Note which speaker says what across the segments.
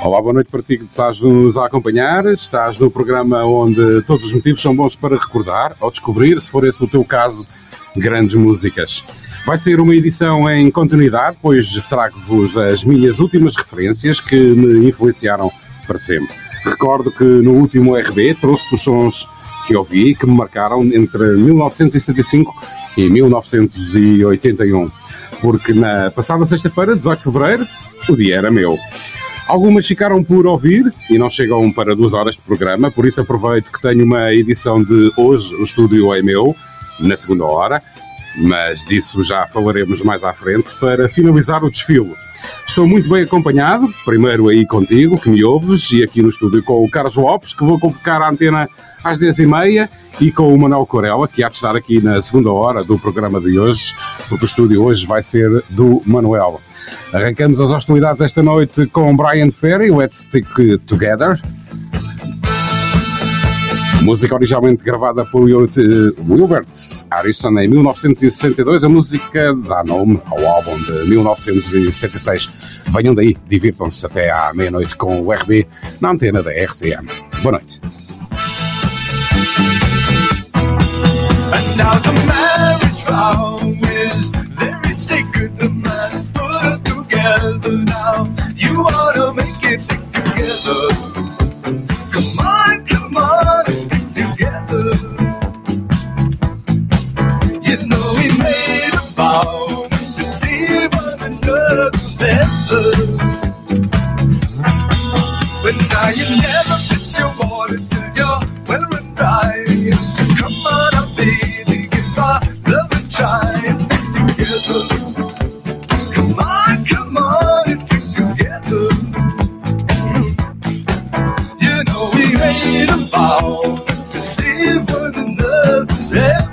Speaker 1: Olá, boa noite para ti que estás-nos a acompanhar. Estás no programa onde todos os motivos são bons para recordar ou descobrir, se for esse o teu caso, grandes músicas. Vai ser uma edição em continuidade, pois trago-vos as minhas últimas referências que me influenciaram para sempre. Recordo que no último RB trouxe os sons que ouvi que me marcaram entre 1975 e 1981, porque na passada sexta-feira, 18 de fevereiro, o dia era meu. Algumas ficaram por ouvir e não chegam para duas horas de programa, por isso aproveito que tenho uma edição de hoje, o estúdio é meu, na segunda hora, mas disso já falaremos mais à frente para finalizar o desfile. Estou muito bem acompanhado, primeiro aí contigo, que me ouves, e aqui no estúdio com o Carlos Lopes, que vou convocar a antena às 10h30, e com o Manuel Corella, que há de estar aqui na segunda hora do programa de hoje, porque o estúdio hoje vai ser do Manuel. Arrancamos as hostilidades esta noite com Brian Ferry, Let's Stick Together. Música originalmente gravada por Wilbert Harrison em 1962, a música dá nome ao álbum de 1976. Venham daí, divirtam-se até à meia-noite com o RB na antena da RCM. Boa noite.
Speaker 2: Together now. You ought to make it stick together. To leave one another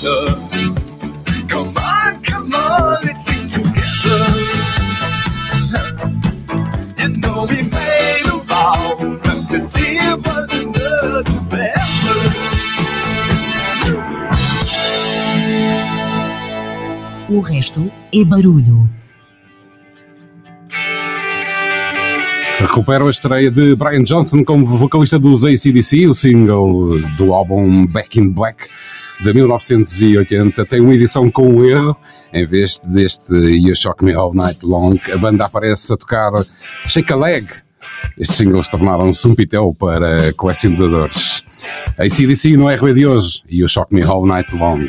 Speaker 2: together. Come on, come on, let's stick together. You know we made a vow not to leave one another forever.
Speaker 3: O resto é barulho.
Speaker 1: Recupero a estreia de Brian Johnson como vocalista dos ACDC, o single do álbum Back in Black de 1980. Tem uma edição com um erro, em vez deste You Shock Me All Night Long, a banda aparece a tocar Shake a Leg. Estes singles tornaram-se um pitel para colecionadores. ACDC no RB de hoje, You Shock Me All Night Long.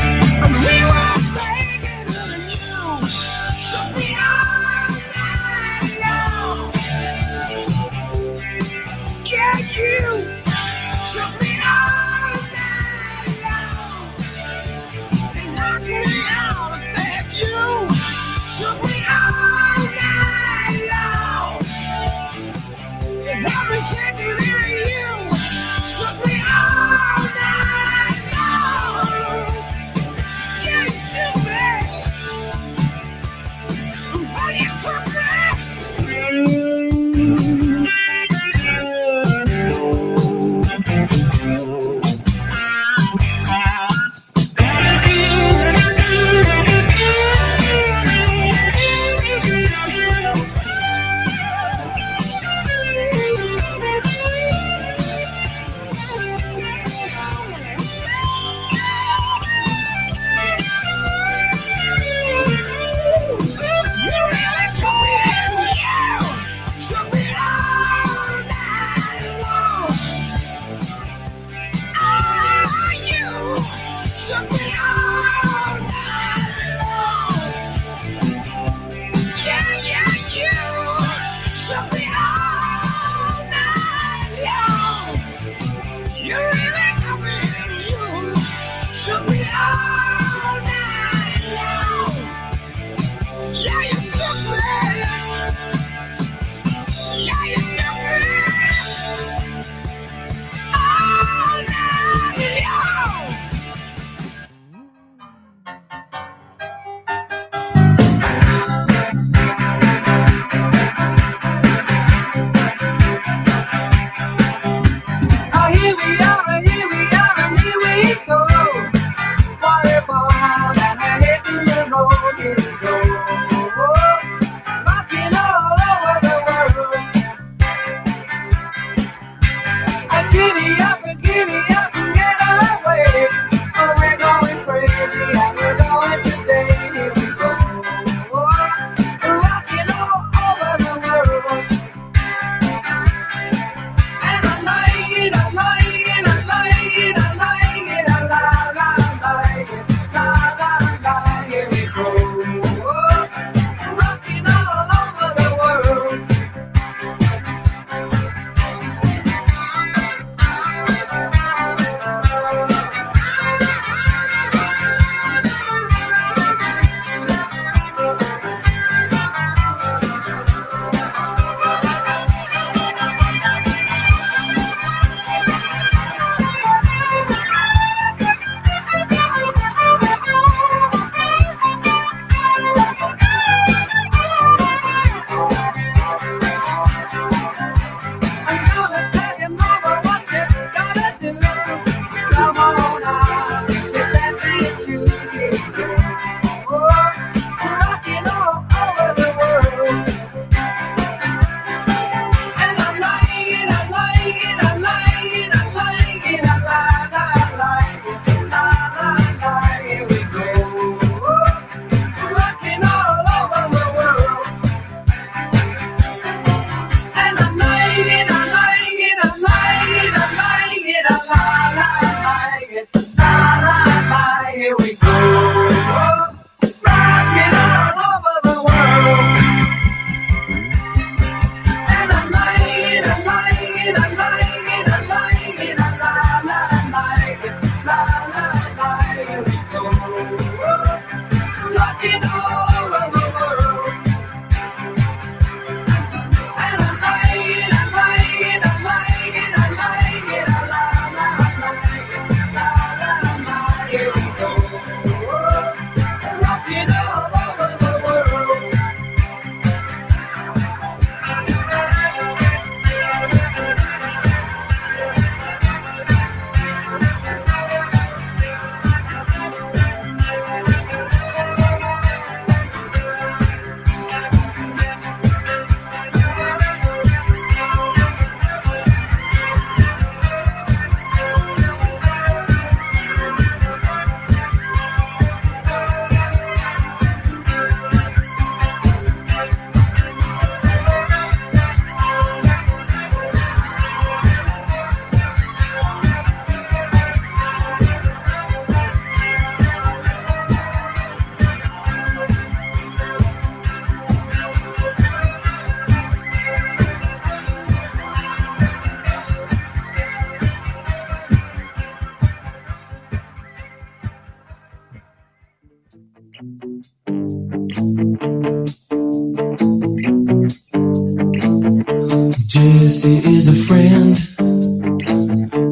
Speaker 2: Jesse is a friend.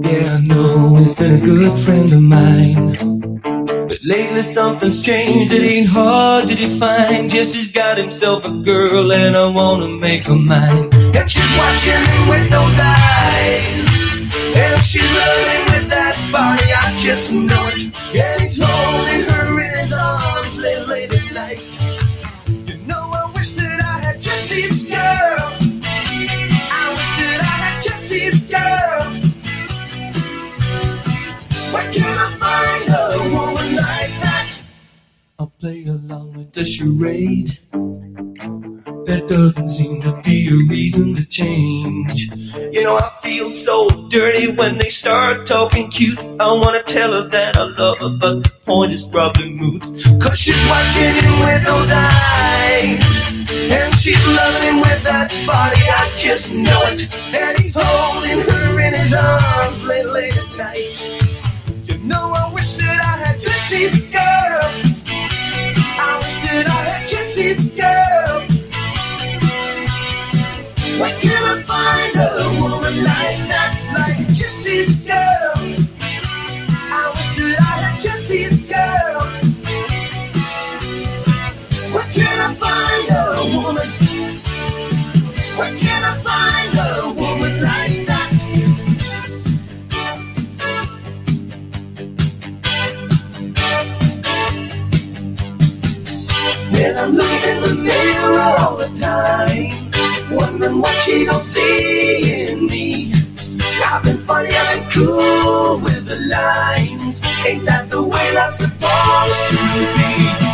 Speaker 2: Yeah, I know he's been a good friend of mine. But lately something's changed, it ain't hard to define. Jesse's got himself a girl, and I wanna make her mine. And she's watching me with those eyes. And she's loving with that body, I just know it. And he's holding her. play along with the charade. There doesn't seem to be a reason to change. You know, I feel so dirty when they start talking cute. I wanna tell her that I love her, but the point is probably moot. Cause she's watching him with those eyes. And she's loving him with that body, I just know it. And he's holding her in his arms late, late at night. You know, I wish that I had just seen girl. Jesse's girl. Where can I find a woman like that, like Jesse's girl? I wish that I had Jesse's girl. Where can I find a woman? Where can And I'm looking in the mirror all the time, wondering what she don't see in me. I've been funny, I've been cool with the lines. Ain't that the way love's supposed to be?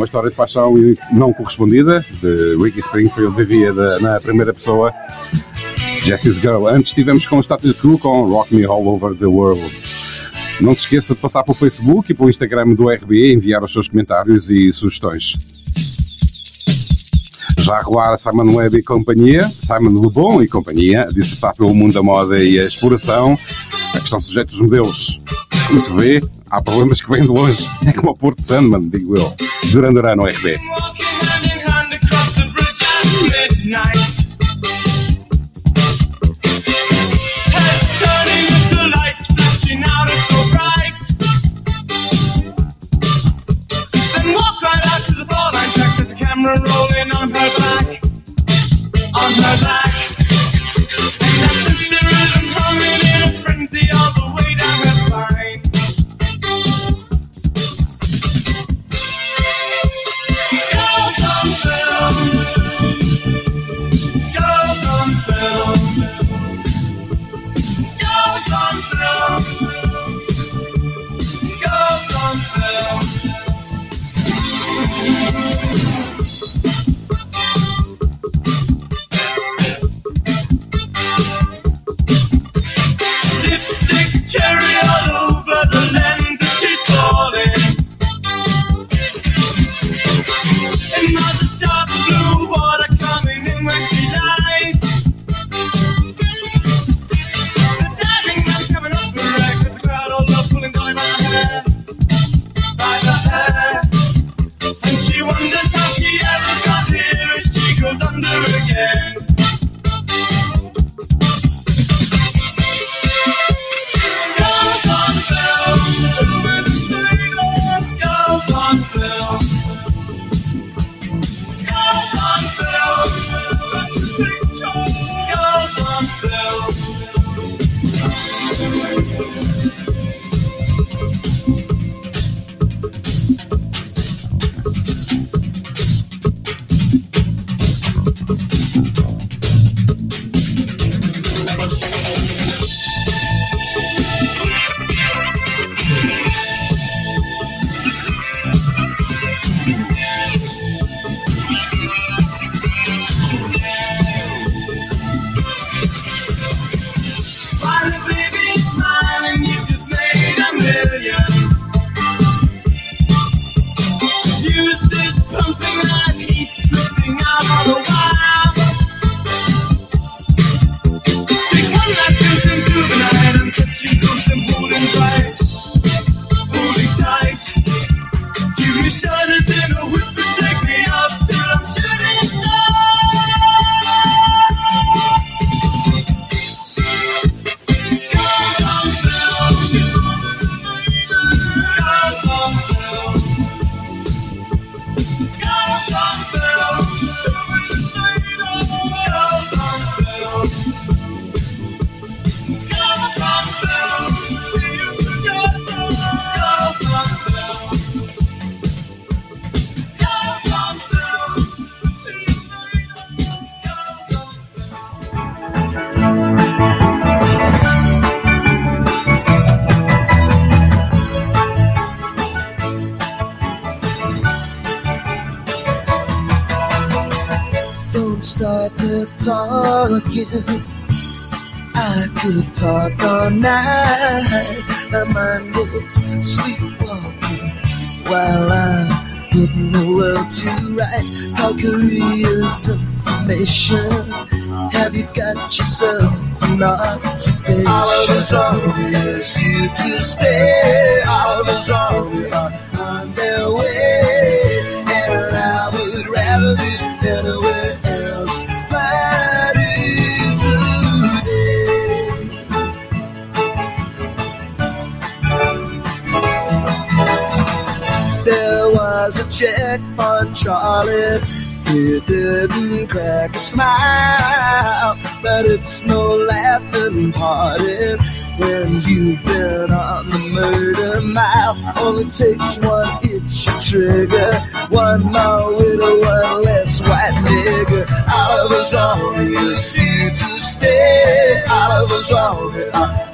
Speaker 1: Uma história de paixão não correspondida de Ricky Springfield vivia da- na primeira pessoa. Jesse's Girl. Antes tivemos com o Status Quo com Rock Me All Over the World. Não se esqueça de passar pelo Facebook e pelo Instagram do RB e enviar os seus comentários e sugestões. Já a rolar Simon Webb e companhia, Simon Le Bon e companhia, a dissertar pelo mundo da moda e a exploração, a que estão sujeitos os modelos. Como se vê, há problemas que vêm de longe. É como o Porto Sandman, digo eu. Duran Duran no RB.
Speaker 4: Walking hand in hand across the bridge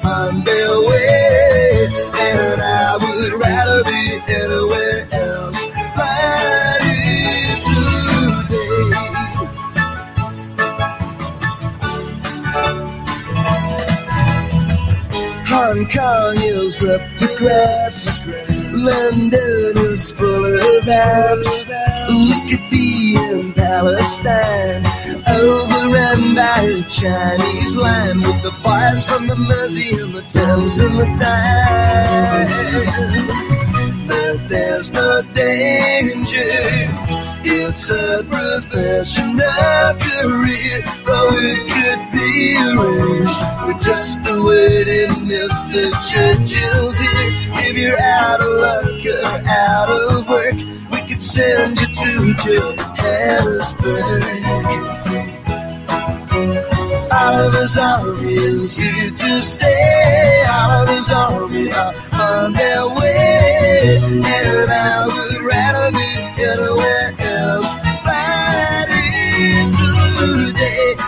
Speaker 4: on
Speaker 5: their way, and I would rather be anywhere else. Today. Hong Kong is up for grabs. London is full of apps. We could be in Palestine, overrun by the Chinese line with the boys from the Mersey and the Thames and the Tyne. But there's no danger. It's a professional career, oh, it could be arranged with just word in Mr. Churchill's ear. If you're out of luck or out of work, we could send you to Johannesburg. All of us always here to stay. All of us always are on their way. And I would rather be anywhere else. Friday today.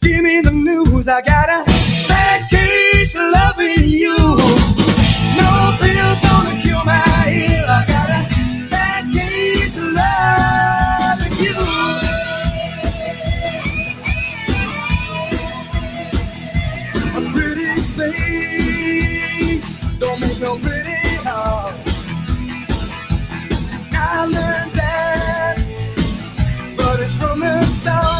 Speaker 2: Give me the news. I got a bad case of loving you. No pills gonna cure my ill. I got a bad case of loving you. A pretty face don't make no pretty heart. I learned that, but it's from the start.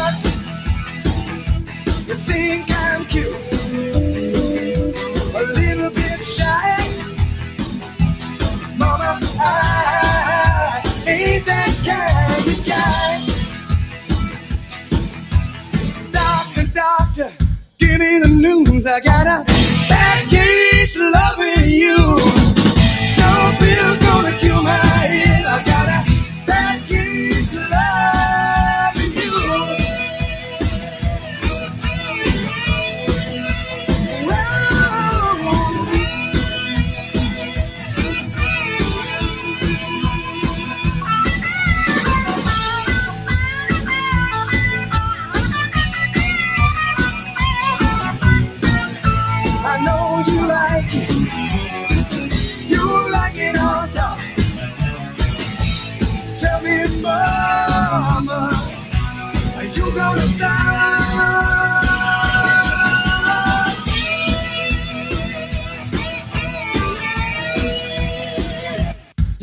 Speaker 2: Think I'm cute, a little bit shy. Mama, I ain't that kind of guy. Doctor, doctor, give me the news. I got a bad case loving you. No pills gonna cure my ill. I got a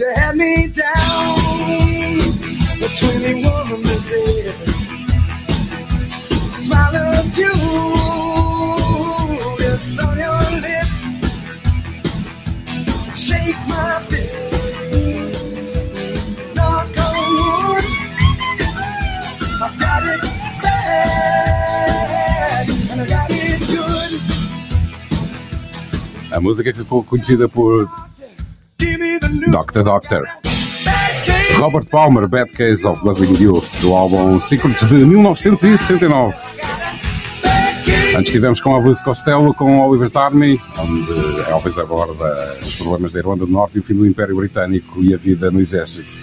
Speaker 2: You had me down. The woman
Speaker 5: said, smile of you is my it good.
Speaker 1: A música que ficou conhecida por Doctor.
Speaker 5: case.
Speaker 1: Robert Palmer, Bad Case of Loving You, do álbum Secrets de 1979. Antes tivemos com Elvis Costello com Oliver's Army, onde Elvis aborda os problemas da Irlanda do Norte e o fim do Império Britânico e a vida no Exército.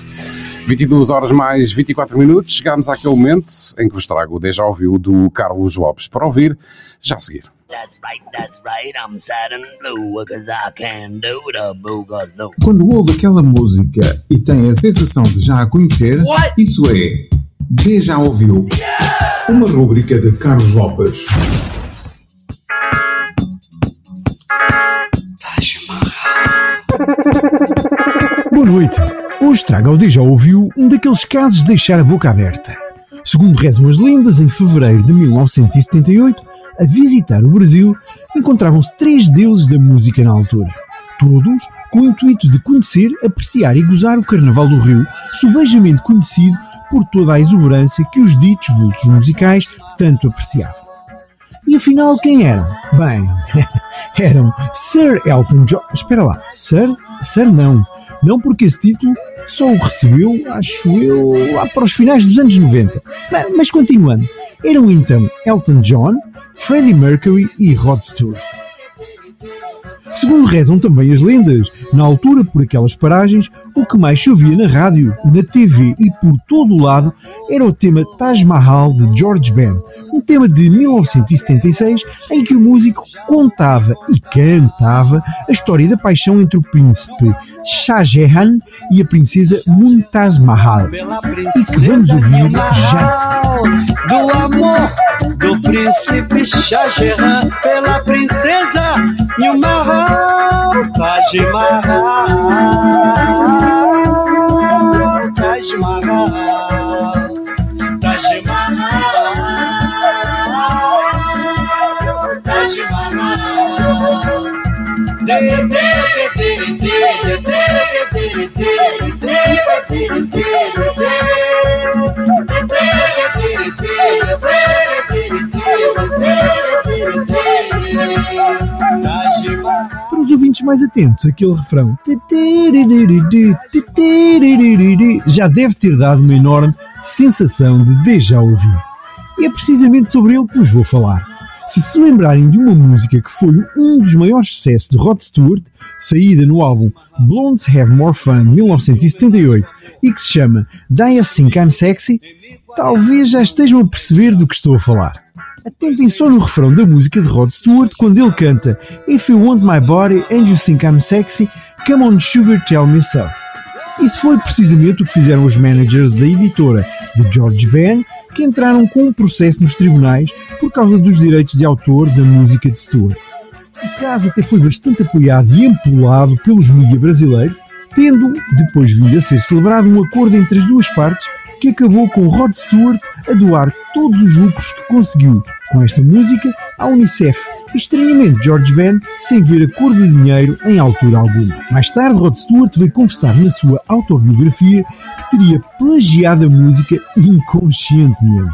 Speaker 1: 22 horas mais 24 minutos, chegámos àquele momento em que vos trago o Ouviu do Carlos Lopes para ouvir já a seguir.
Speaker 6: That's right, that's right. I'm sad and blue because I can do the boogaloo.
Speaker 7: Quando ouve aquela música e tem a sensação de já a conhecer, isso é Já Ouviu. Uma rúbrica de Carlos Lopes.
Speaker 8: Boa noite. Hoje trago ao Deja Ouviu um daqueles casos de deixar a boca aberta. Segundo rezam as lendas, em fevereiro de 1978, a visitar o Brasil, encontravam-se três deuses da música na altura. Todos com o intuito de conhecer, apreciar e gozar o Carnaval do Rio, subejamente conhecido por toda a exuberância que os ditos vultos musicais tanto apreciavam. E afinal, quem eram? Bem, eram Sir Elton John. Espera lá, Sir? Sir não. Não porque esse título só o recebeu, acho eu, lá para os finais dos anos 90. Mas, mas continuando, eram então Elton John, Freddie Mercury e Rod Stewart. Segundo rezam também as lendas, na altura por aquelas paragens, o que mais se ouvia na rádio, na TV e por todo o lado era o tema Taj Mahal de George Ben, um tema de 1976 em que o músico contava e cantava a história da paixão entre o príncipe Shah Jahan e a princesa Mumtaz Mahal. E que vamos ouvir já
Speaker 9: do amor do príncipe Shah Jahan pela princesa Nilmar Taj Mahal Taj Mahal Taj Mahal Taj Mahal. De
Speaker 8: ouvintes mais atentos, aquele refrão já deve ter dado uma enorme sensação de déjà ouviu. E é precisamente sobre ele que vos vou falar. Se se lembrarem de uma música que foi um dos maiores sucessos de Rod Stewart, saída no álbum Blondes Have More Fun 1978 e que se chama You Think I'm Sexy, talvez já estejam a perceber do que estou a falar. Atentem só no refrão da música de Rod Stewart quando ele canta If you want my body and you think I'm sexy, come on sugar tell me so. Isso foi precisamente o que fizeram os managers da editora de George Ben, que entraram com um processo nos tribunais por causa dos direitos de autor da música de Stewart. O caso até foi bastante apoiado e empolado pelos mídias brasileiros, tendo depois vindo a ser celebrado um acordo entre as duas partes que acabou com Rod Stewart a doar todos os lucros que conseguiu com esta música à Unicef. Estranhamente, George Ben sem ver a cor do dinheiro em altura alguma. Mais tarde, Rod Stewart veio confessar na sua autobiografia que teria plagiado a música inconscientemente.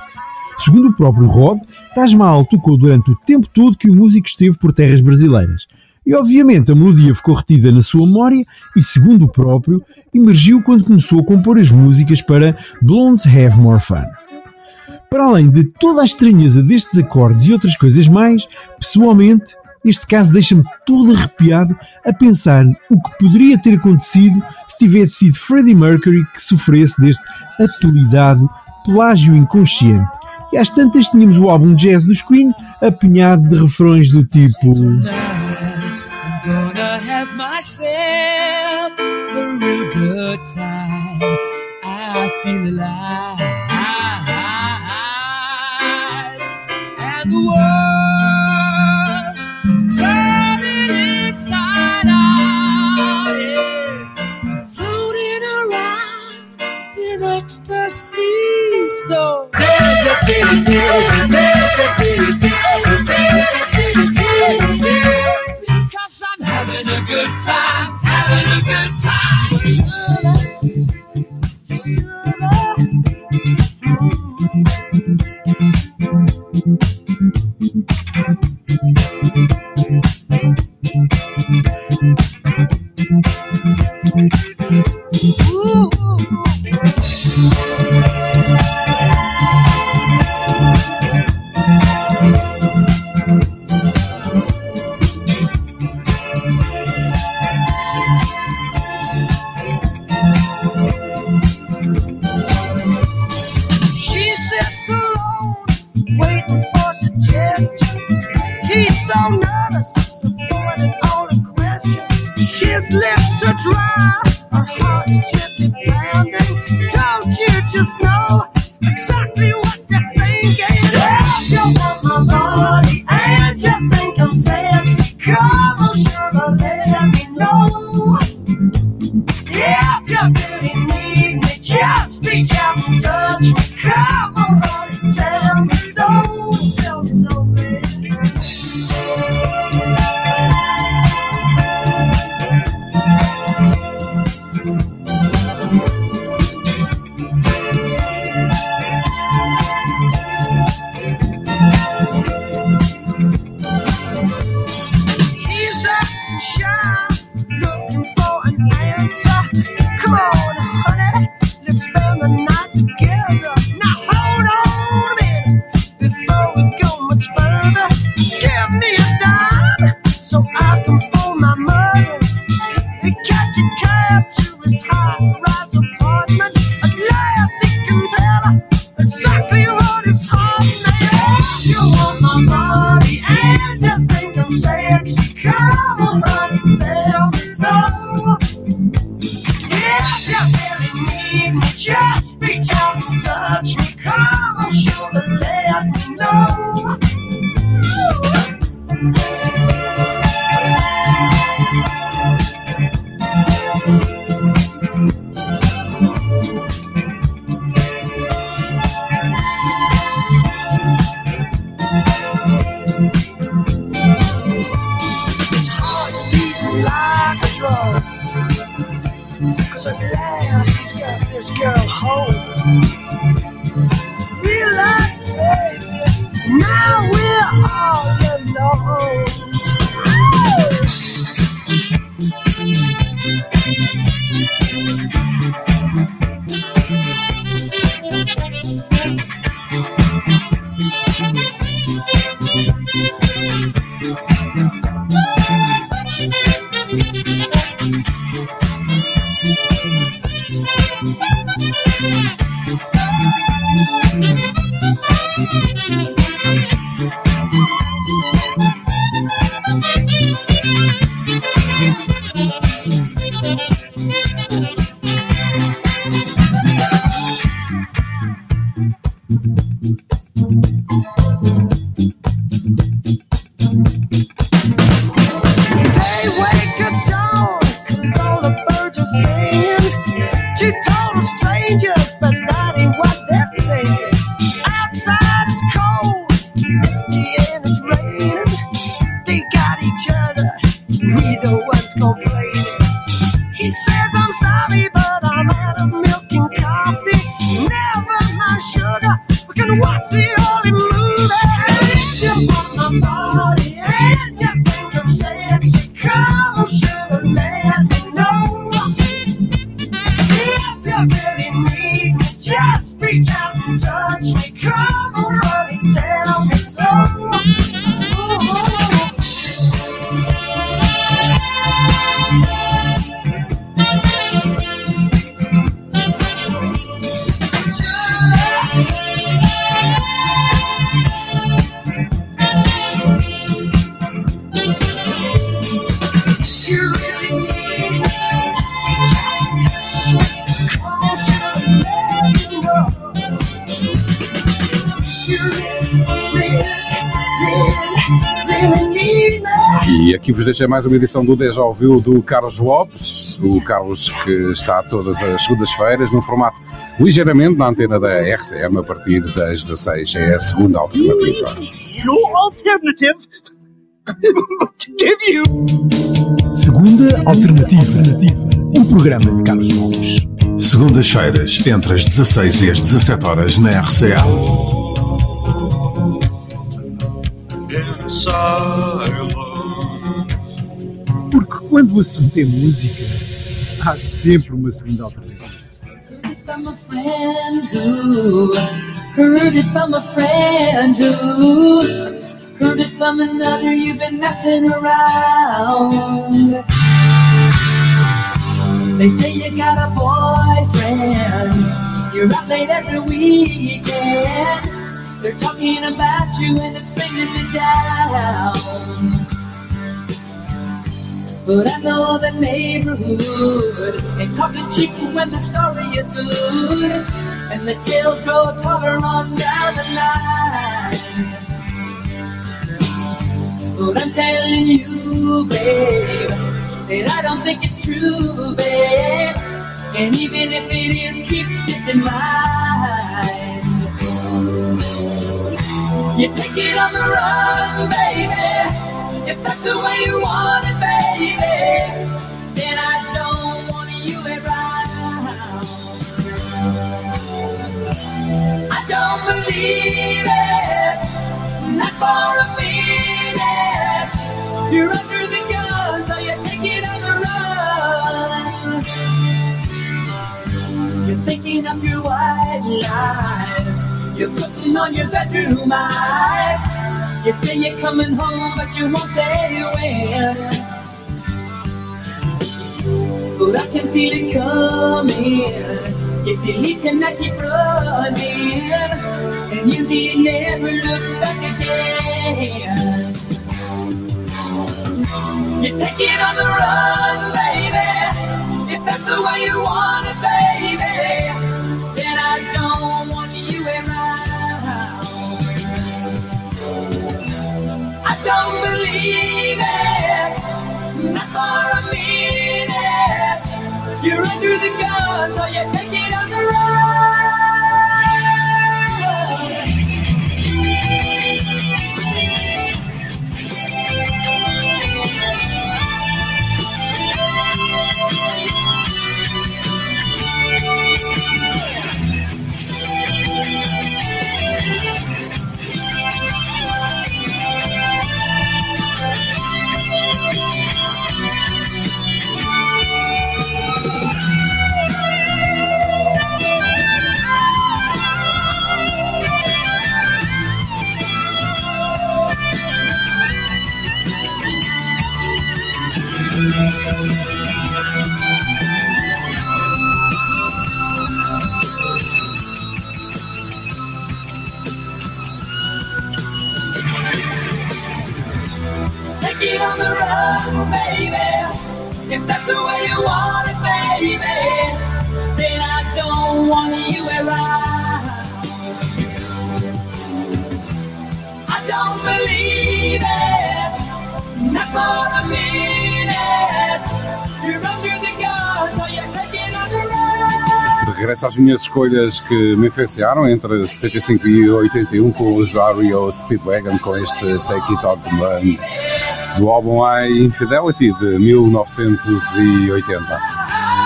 Speaker 8: Segundo o próprio Rod, Taj Mahal tocou durante o tempo todo que o músico esteve por terras brasileiras. E obviamente a melodia ficou retida na sua memória e, segundo o próprio, emergiu quando começou a compor as músicas para Blondes Have More Fun. Para além de toda a estranheza destes acordes e outras coisas mais, pessoalmente, este caso deixa-me todo arrepiado a pensar o que poderia ter acontecido se tivesse sido Freddie Mercury que sofresse deste apelidado plágio inconsciente. E às tantas tínhamos o álbum Jazz dos Queen apinhado de refrões do tipo.
Speaker 10: I'm the world, turning inside out, yeah. I'm floating around in ecstasy. So because I'm having a good time, having a good time.
Speaker 5: Ooh. lips are dry. Let's go.
Speaker 1: Deixei mais uma edição do Deja Ouviu do Carlos Lopes, o Carlos que está todas as segundas-feiras no formato ligeiramente na antena da RCM a partir das 16. É a segunda alternativa.
Speaker 11: No alternative but to give you.
Speaker 8: Segunda Alternativa. Um programa de Carlos Lopes.
Speaker 12: Segundas-feiras, entre as 16 e as 17 horas na RCA.
Speaker 5: In silence.
Speaker 8: Porque quando o assunto é música, há sempre uma segunda alternativa.
Speaker 13: from a friend who heard it from a friend who heard it from another. You've been messing around. They say you got a boyfriend. You're out late every weekend. They're talking about you and it's bringing me down. But I know the neighborhood and talk is cheap when the story is good and the tales grow taller on down the line. But I'm telling you, babe, that I don't think it's true, babe. And even if it is, keep this in mind. You take it on the run, baby. If that's the way you want it, for a minute. You're under the gun, so you take it on the run. You're thinking up your white lies. You're putting on your bedroom eyes. You say you're coming home, but you won't say when. But I can feel it coming. If you leave tonight, keep running. And you need never look back again. You take it on the run, baby. If that's the way you want it, baby, then I don't want you around. I don't believe it, not for a minute. You're under the gun, so you take it the If that's the way you want it, baby, then I don't want you around. I don't believe it, not for a minute. You're under the gun, so you take it on the.
Speaker 1: De regresso às minhas escolhas que me influenciaram entre 75 e 81 com os Ario Speedwagon com este Take It Out the Run do álbum I Infidelity de 1980.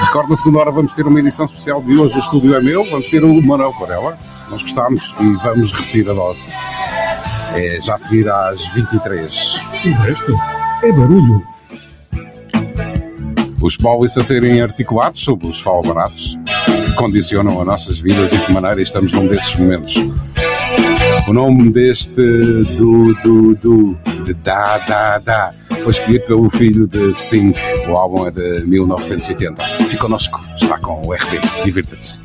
Speaker 1: Recordo na segunda hora vamos ter uma edição especial de hoje o estúdio é meu, vamos ter o Manuel Corella, nós gostámos e vamos repetir a dose. É já a seguir às 23.
Speaker 8: O resto é barulho.
Speaker 1: Os pólices a serem articulados sobre os fal baratos que condicionam as nossas vidas e de que maneira estamos num desses momentos. O nome deste do do do de da da da foi escolhido pelo filho de Sting. O álbum é de 1980. Fique connosco, está com o RB. Divirta-se.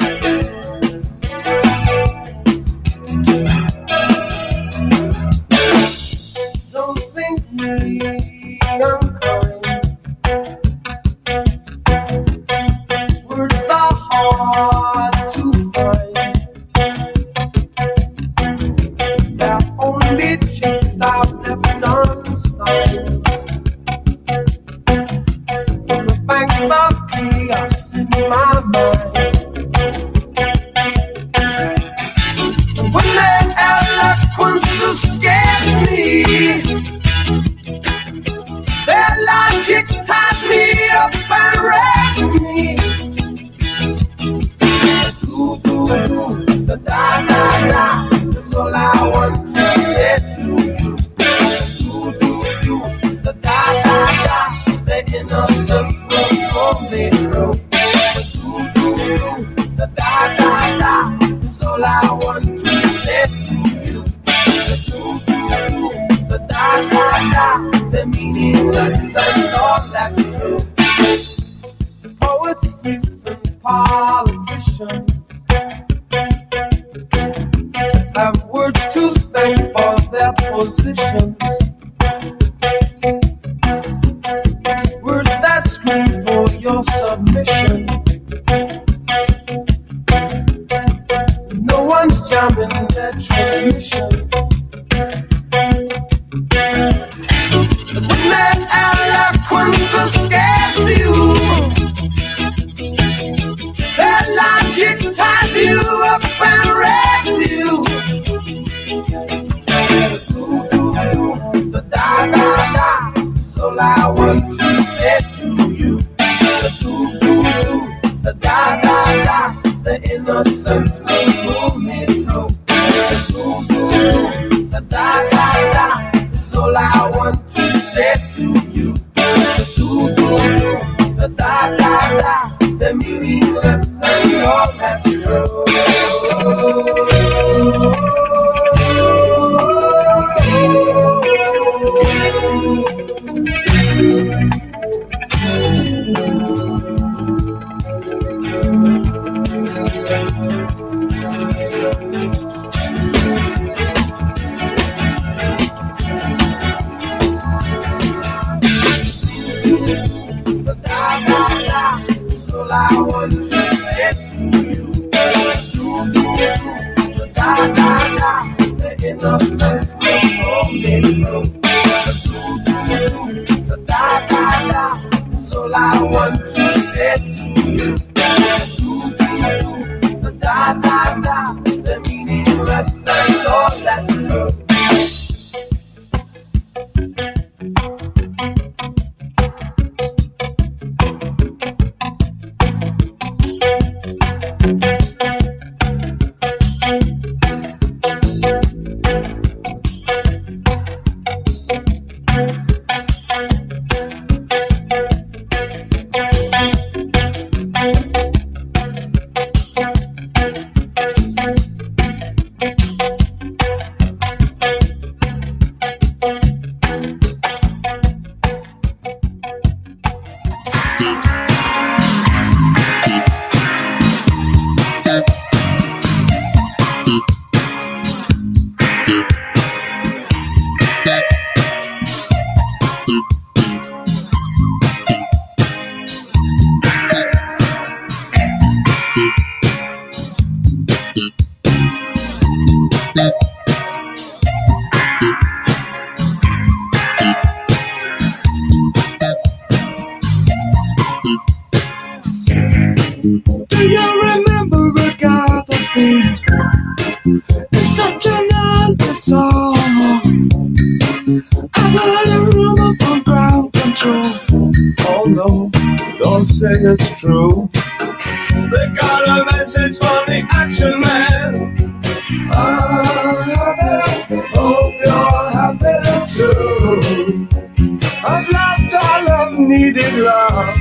Speaker 5: needed love,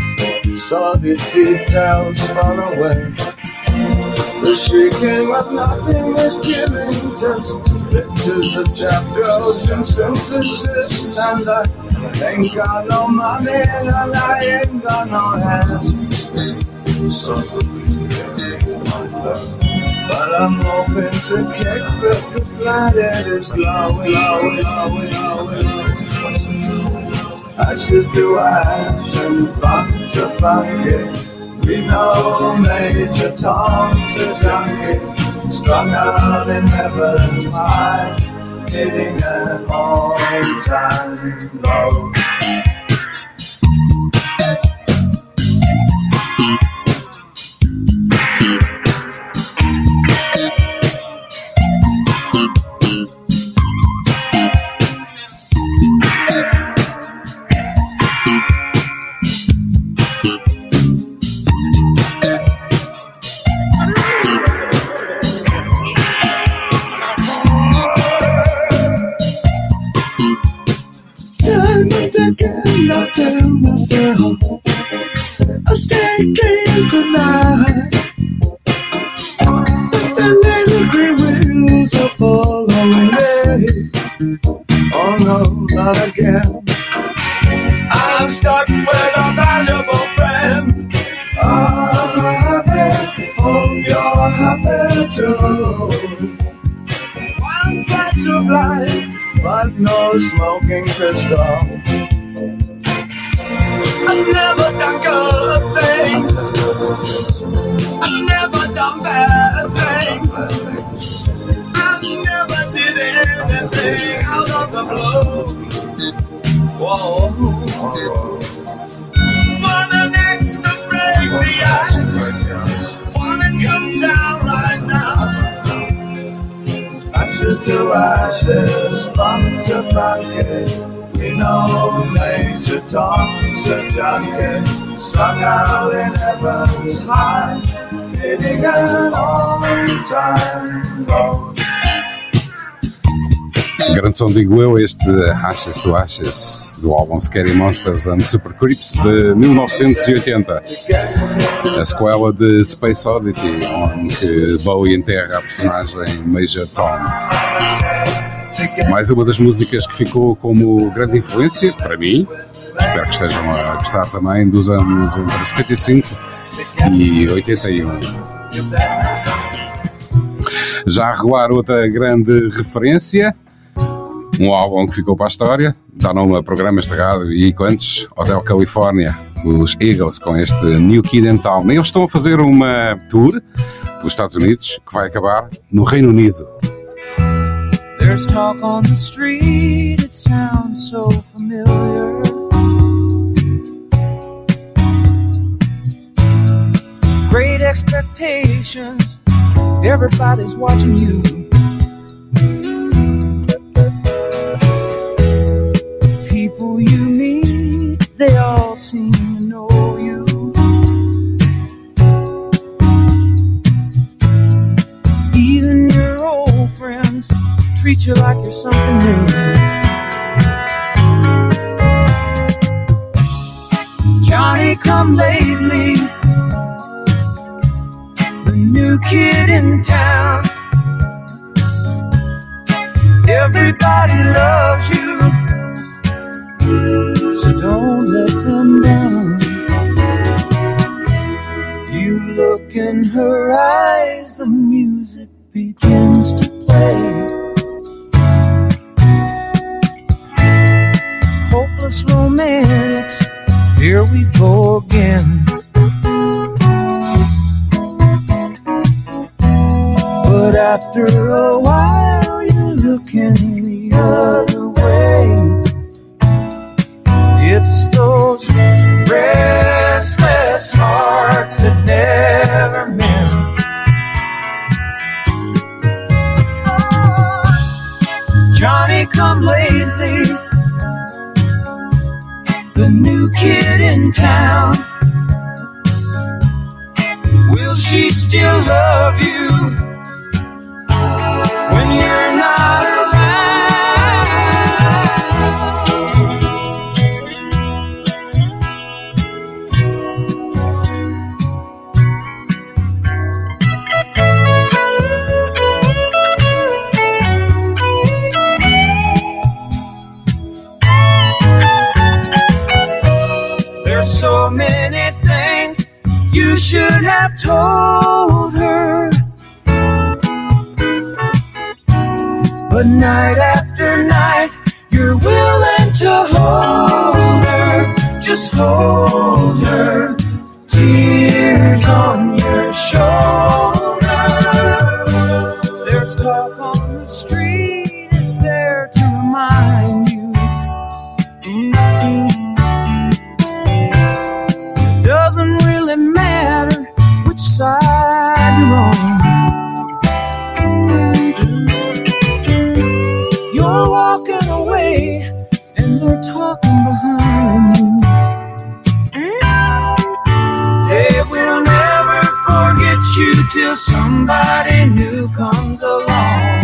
Speaker 5: saw the details fall away. The shrieking of nothing is killing just Pictures of trap girls and synthesis, and I ain't got no money and I ain't got no hands. But I'm hoping to kick because that it is glowing, glowing, glowing, glowing ashes to ash and fuck to fuck it. We know Major Tom's a junkie, strung out in heaven's high, hitting an all-time low. Stay clean tonight. But the little green wheels are following me. Oh no, not again. I'm stuck with a valuable friend. I'm happy, hope you're happy too. One flash of light, but no smoking pistol. I've never done good things. I've never done bad things. I never did anything out of the blue. Whoa. Wanna next to break the ice. Wanna come down right now. Ashes to ashes, fun to funky. We know Major Tom's a junkie. Strung out in heaven's high. Hitting an all-time low.
Speaker 1: Grande som, digo eu, este Ashes to Ashes do álbum Scary Monsters and Super Creeps de 1980. A sequela de Space Oddity, onde Bowie enterra a personagem Major Tom. Mais uma das músicas que ficou como grande influência, para mim, espero que estejam a gostar também, dos anos entre 75 e 81. Já a regular outra grande referência, um álbum que ficou para a história, dá nome a programas de rádio e quantos? Hotel California, os Eagles com este New Kid in Town. Eles estão a fazer uma tour pelos Estados Unidos que vai acabar no Reino Unido.
Speaker 2: There's talk on the street, it sounds so familiar. Great expectations, everybody's watching you. People you meet, they all seem treat you like you're something new. Johnny come lately, the new kid in town. Everybody loves you, so don't let them down. You look in her eyes, the music begins to play. We go again. But after a while, you're looking the other way. It's those restless hearts that never mend. Johnny come lately the new kid in town. Will she still love you when you're so many things you should have told her. But night after night, you're willing to hold her. Just hold her. Tears on your shoulder. There's talk on the street, it's there to remind walking behind you. They will never forget you till somebody new comes along.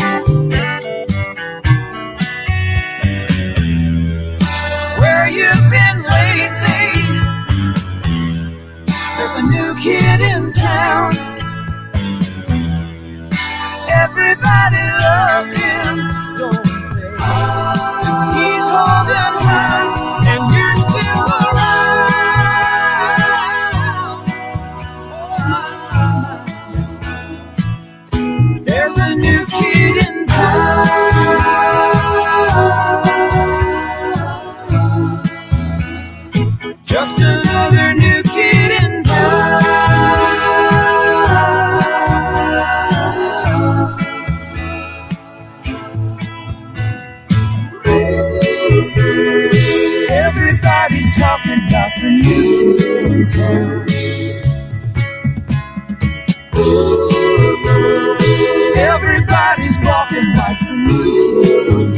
Speaker 2: Where you've been lately, there's a new kid in town. Everybody loves him. Don't they? And he's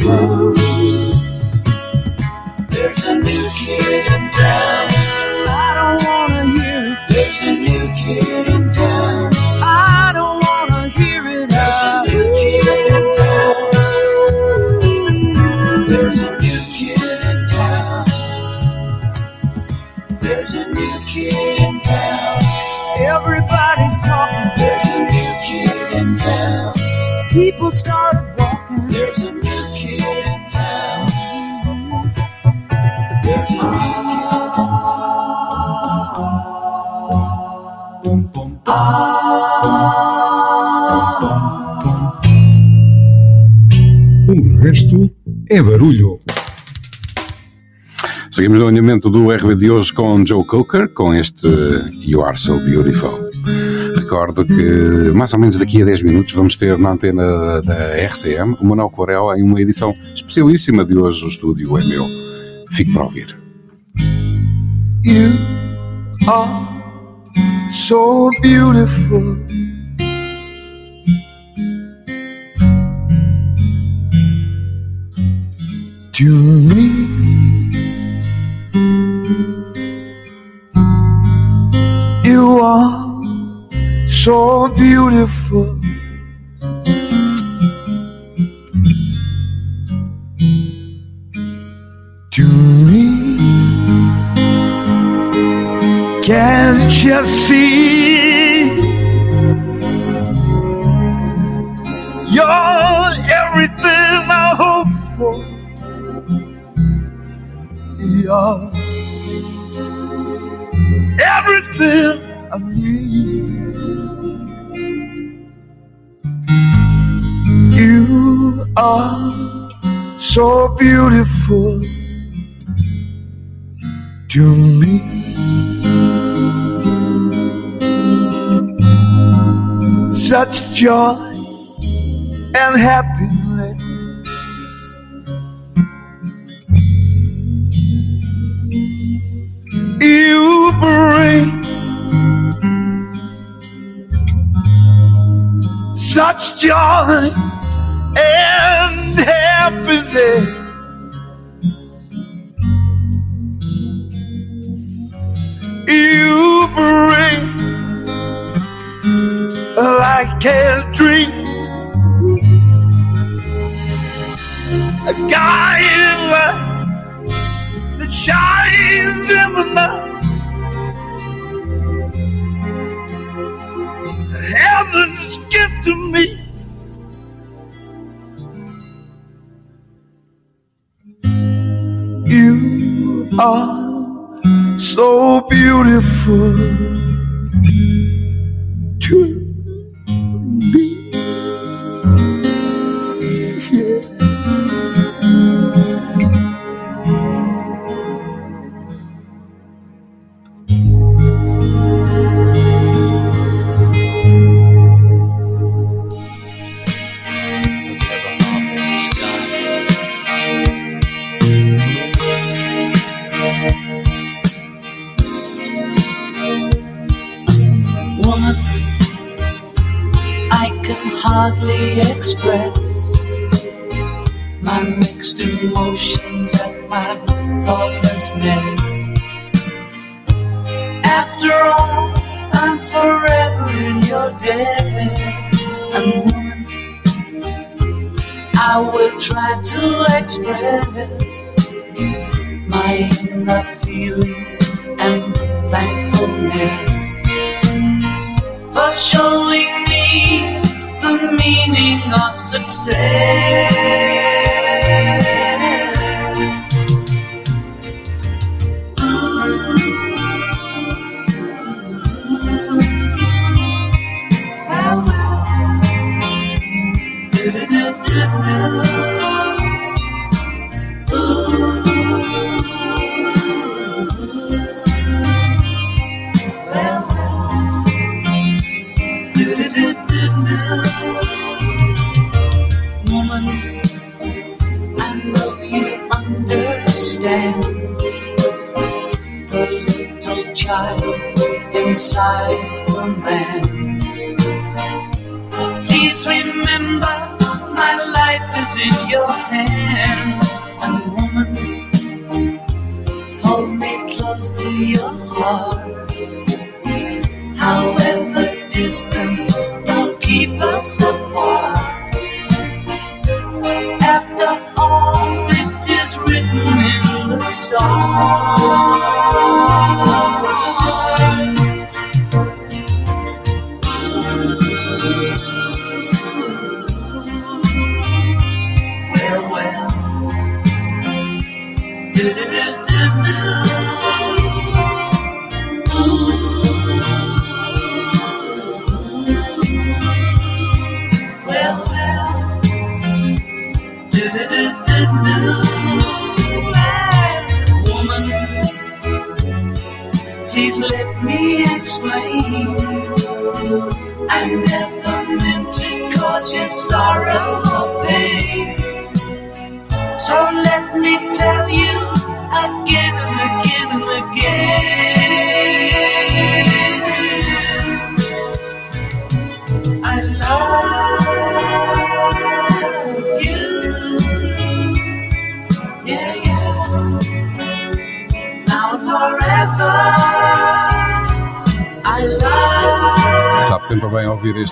Speaker 2: There's a new kid in town. I don't wanna hear it. There's a new kid in town. I don't wanna hear it. There's a new kid in town. There's a new kid in town. There's a new kid in town. Everybody's talking. There's a new kid in town. People start walking. There's a
Speaker 7: é barulho.
Speaker 1: Seguimos no alinhamento do RB de hoje com Joe Cocker, com este You Are So Beautiful. Recordo que mais ou menos daqui a 10 minutos vamos ter na antena da RCM o Manuel Corel em uma edição especialíssima de hoje. O estúdio é meu. Fique para ouvir.
Speaker 5: You are so beautiful. To me, you are so beautiful. To me, can't you see? You're everything You're everything I need. You are so beautiful to me. Such joy and happiness. Such joy and happiness. You bring like a dream, a guiding light that shines in the night. To me. You are so beautiful to
Speaker 13: try to express my inner feeling and thankfulness for showing me the meaning of
Speaker 2: Well,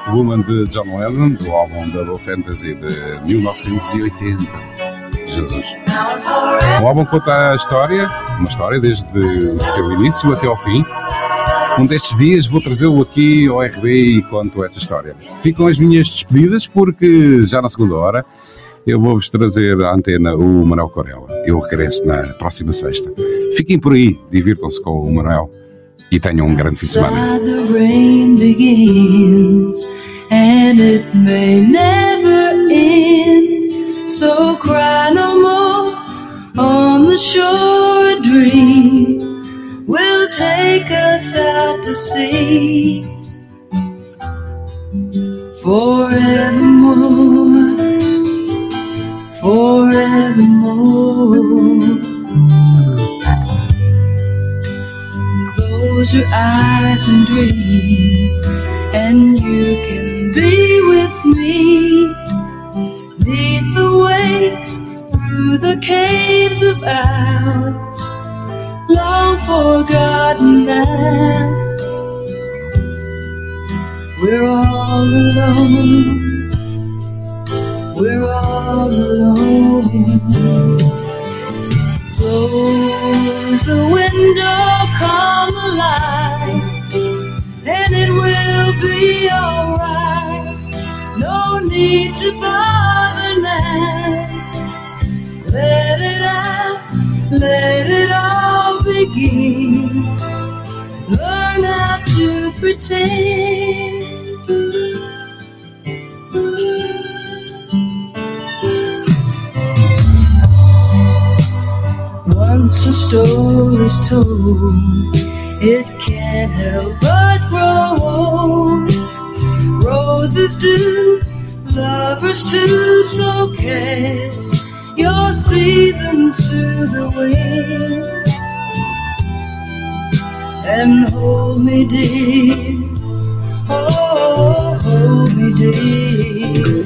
Speaker 2: Woman
Speaker 1: de John Lennon, do álbum Double Fantasy de 1980. Jesus. O álbum conta a história, uma história desde o seu início até ao fim. Um destes dias vou trazê-lo aqui ao RB e conto essa história. Ficam as minhas despedidas porque já na segunda hora eu vou-vos trazer à antena o Manuel Corella. Eu regresso na próxima sexta. Fiquem por aí, divirtam-se com o Manuel e tenham um grande fim de semana.
Speaker 13: And it may never end. So cry no more on the shore. A dream will take us out to sea forevermore, forevermore. Close your eyes and dream, and you can be with me. Neath the waves, through the caves of ours, long forgotten now. We're all alone. We're all alone. Close the window, come alive, and it will be alright. No need to bother now. Let it out, let it all begin. Learn how to pretend. Once a story's told, it can't help but grow old. Roses do, lovers too, so cast your seasons to the wind and hold me dear. Oh, hold me dear.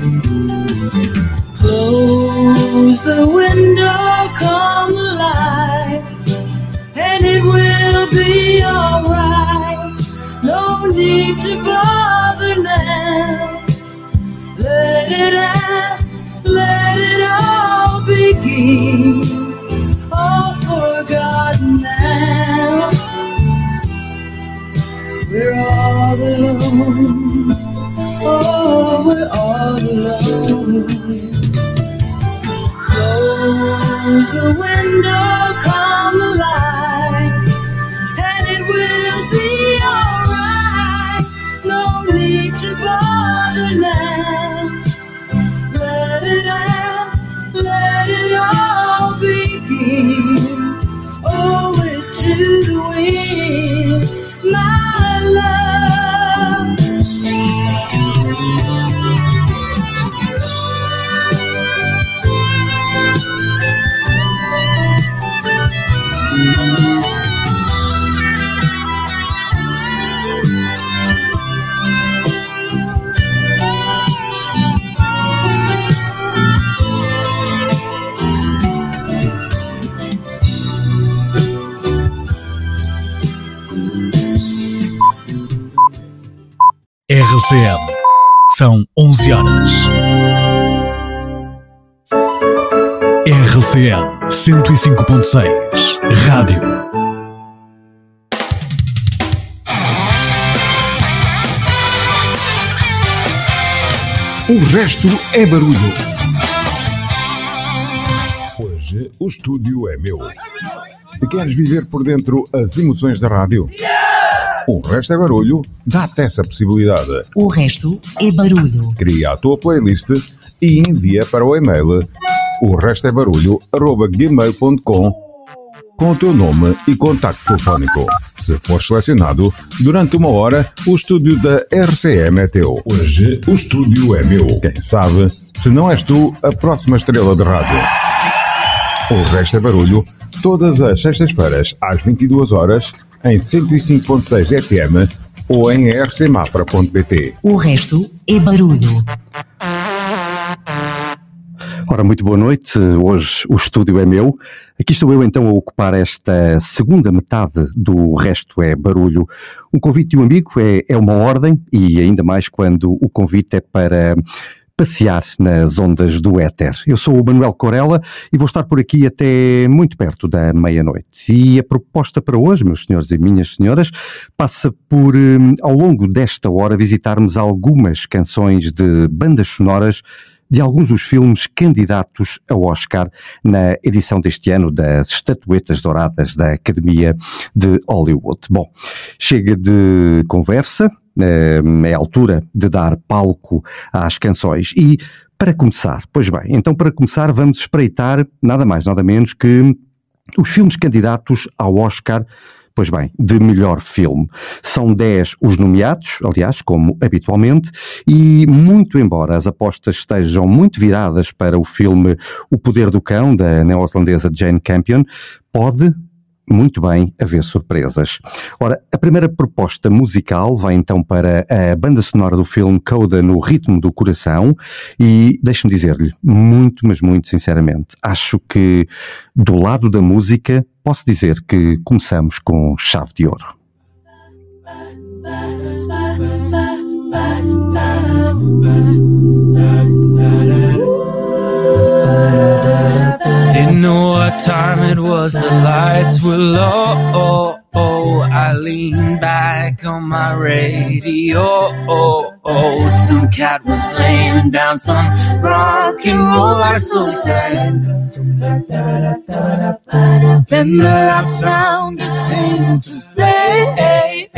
Speaker 13: Close the window, come alive, and it will be alright. No need to bother now. Let it end. let it all begin. All's forgotten now. We're all alone. Oh, we're all alone. Close the window, come alive, and it will be alright. No need to bother now.
Speaker 12: RCM. São 11 horas. RCM 105.6. Rádio.
Speaker 7: O resto é barulho. Hoje o estúdio é meu. Queres viver por dentro as emoções da rádio? O resto é barulho, dá-te essa possibilidade.
Speaker 3: O resto é barulho.
Speaker 7: Cria a tua playlist e envia para o e-mail o resto é barulho gmail.com com o teu nome e contacto telefónico. Se for selecionado, durante uma hora, o estúdio da RCM é teu. Hoje, o estúdio é meu. Quem sabe, se não és tu, a próxima estrela de rádio. O resto é barulho, todas as sextas-feiras, às 22 horas, em 105.6 FM ou em rcmafra.pt.
Speaker 3: O resto é barulho.
Speaker 14: Ora, muito boa noite. Hoje o estúdio é meu. Aqui estou eu então a ocupar esta segunda metade do Resto é Barulho. Um convite de um amigo é, é uma ordem e ainda mais quando o convite é para passear nas ondas do éter. Eu sou o Manuel Corella e vou estar por aqui até muito perto da meia-noite. E a proposta para hoje, meus senhores e minhas senhoras, passa por, hum, ao longo desta hora, visitarmos algumas canções de bandas sonoras de alguns dos filmes candidatos ao Oscar na edição deste ano das Estatuetas Douradas da Academia de Hollywood. Bom, chega de conversa, eh, é a altura de dar palco às canções e para começar, pois bem, então para começar vamos espreitar nada mais, nada menos que os filmes candidatos ao Oscar Pois bem, de melhor filme. São 10 os nomeados, aliás, como habitualmente, e muito embora as apostas estejam muito viradas para o filme O Poder do Cão, da neozelandesa Jane Campion, pode muito bem haver surpresas. Ora, a primeira proposta musical vai então para a banda sonora do filme Coda no Ritmo do Coração e deixe-me dizer-lhe, muito, mas muito sinceramente, acho que do lado da música posso dizer que começamos com chave de ouro.
Speaker 9: Didn't know what time it was, the lights were low. Oh, I leaned back on my radio. Oh oh, some cat was laying down some rock and roll. I slowly said. Then the loud sound it seemed to fade.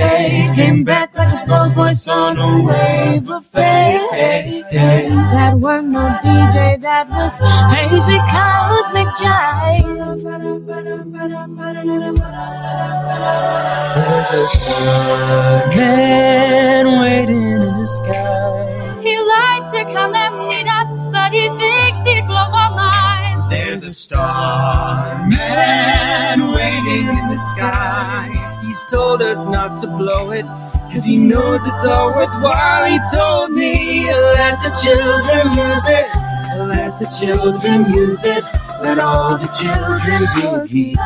Speaker 9: Came back like a slow voice on a wave of fade.
Speaker 15: That one no DJ, that was hazy cosmic
Speaker 9: There's a starman waiting in the sky.
Speaker 15: He liked to come and meet us, but he thinks he'd blow our minds.
Speaker 9: There's a starman waiting in the sky. He's told us not to blow it, cause he knows it's all worthwhile. He told me, let the children use it. Let the children use it. Let all the children boogie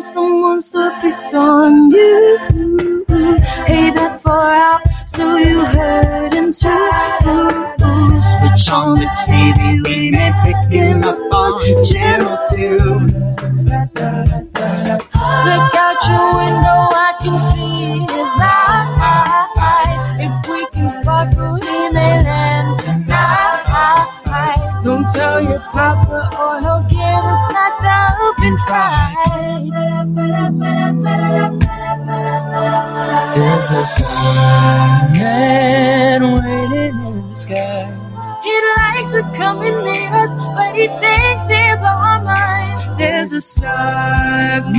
Speaker 15: someone so picked on you. Hey, that's for out so you heard him too.
Speaker 9: Switch on the TV. We may pick him up on channel two.
Speaker 15: Look out your window, I can see his light. If we can sparkle, he may land tonight. Don't tell your papa, or he'll get us knocked up and fried.
Speaker 9: There's a starman waiting in the sky.
Speaker 15: He'd like to come and meet us, but he thinks our minds.
Speaker 9: There's a starman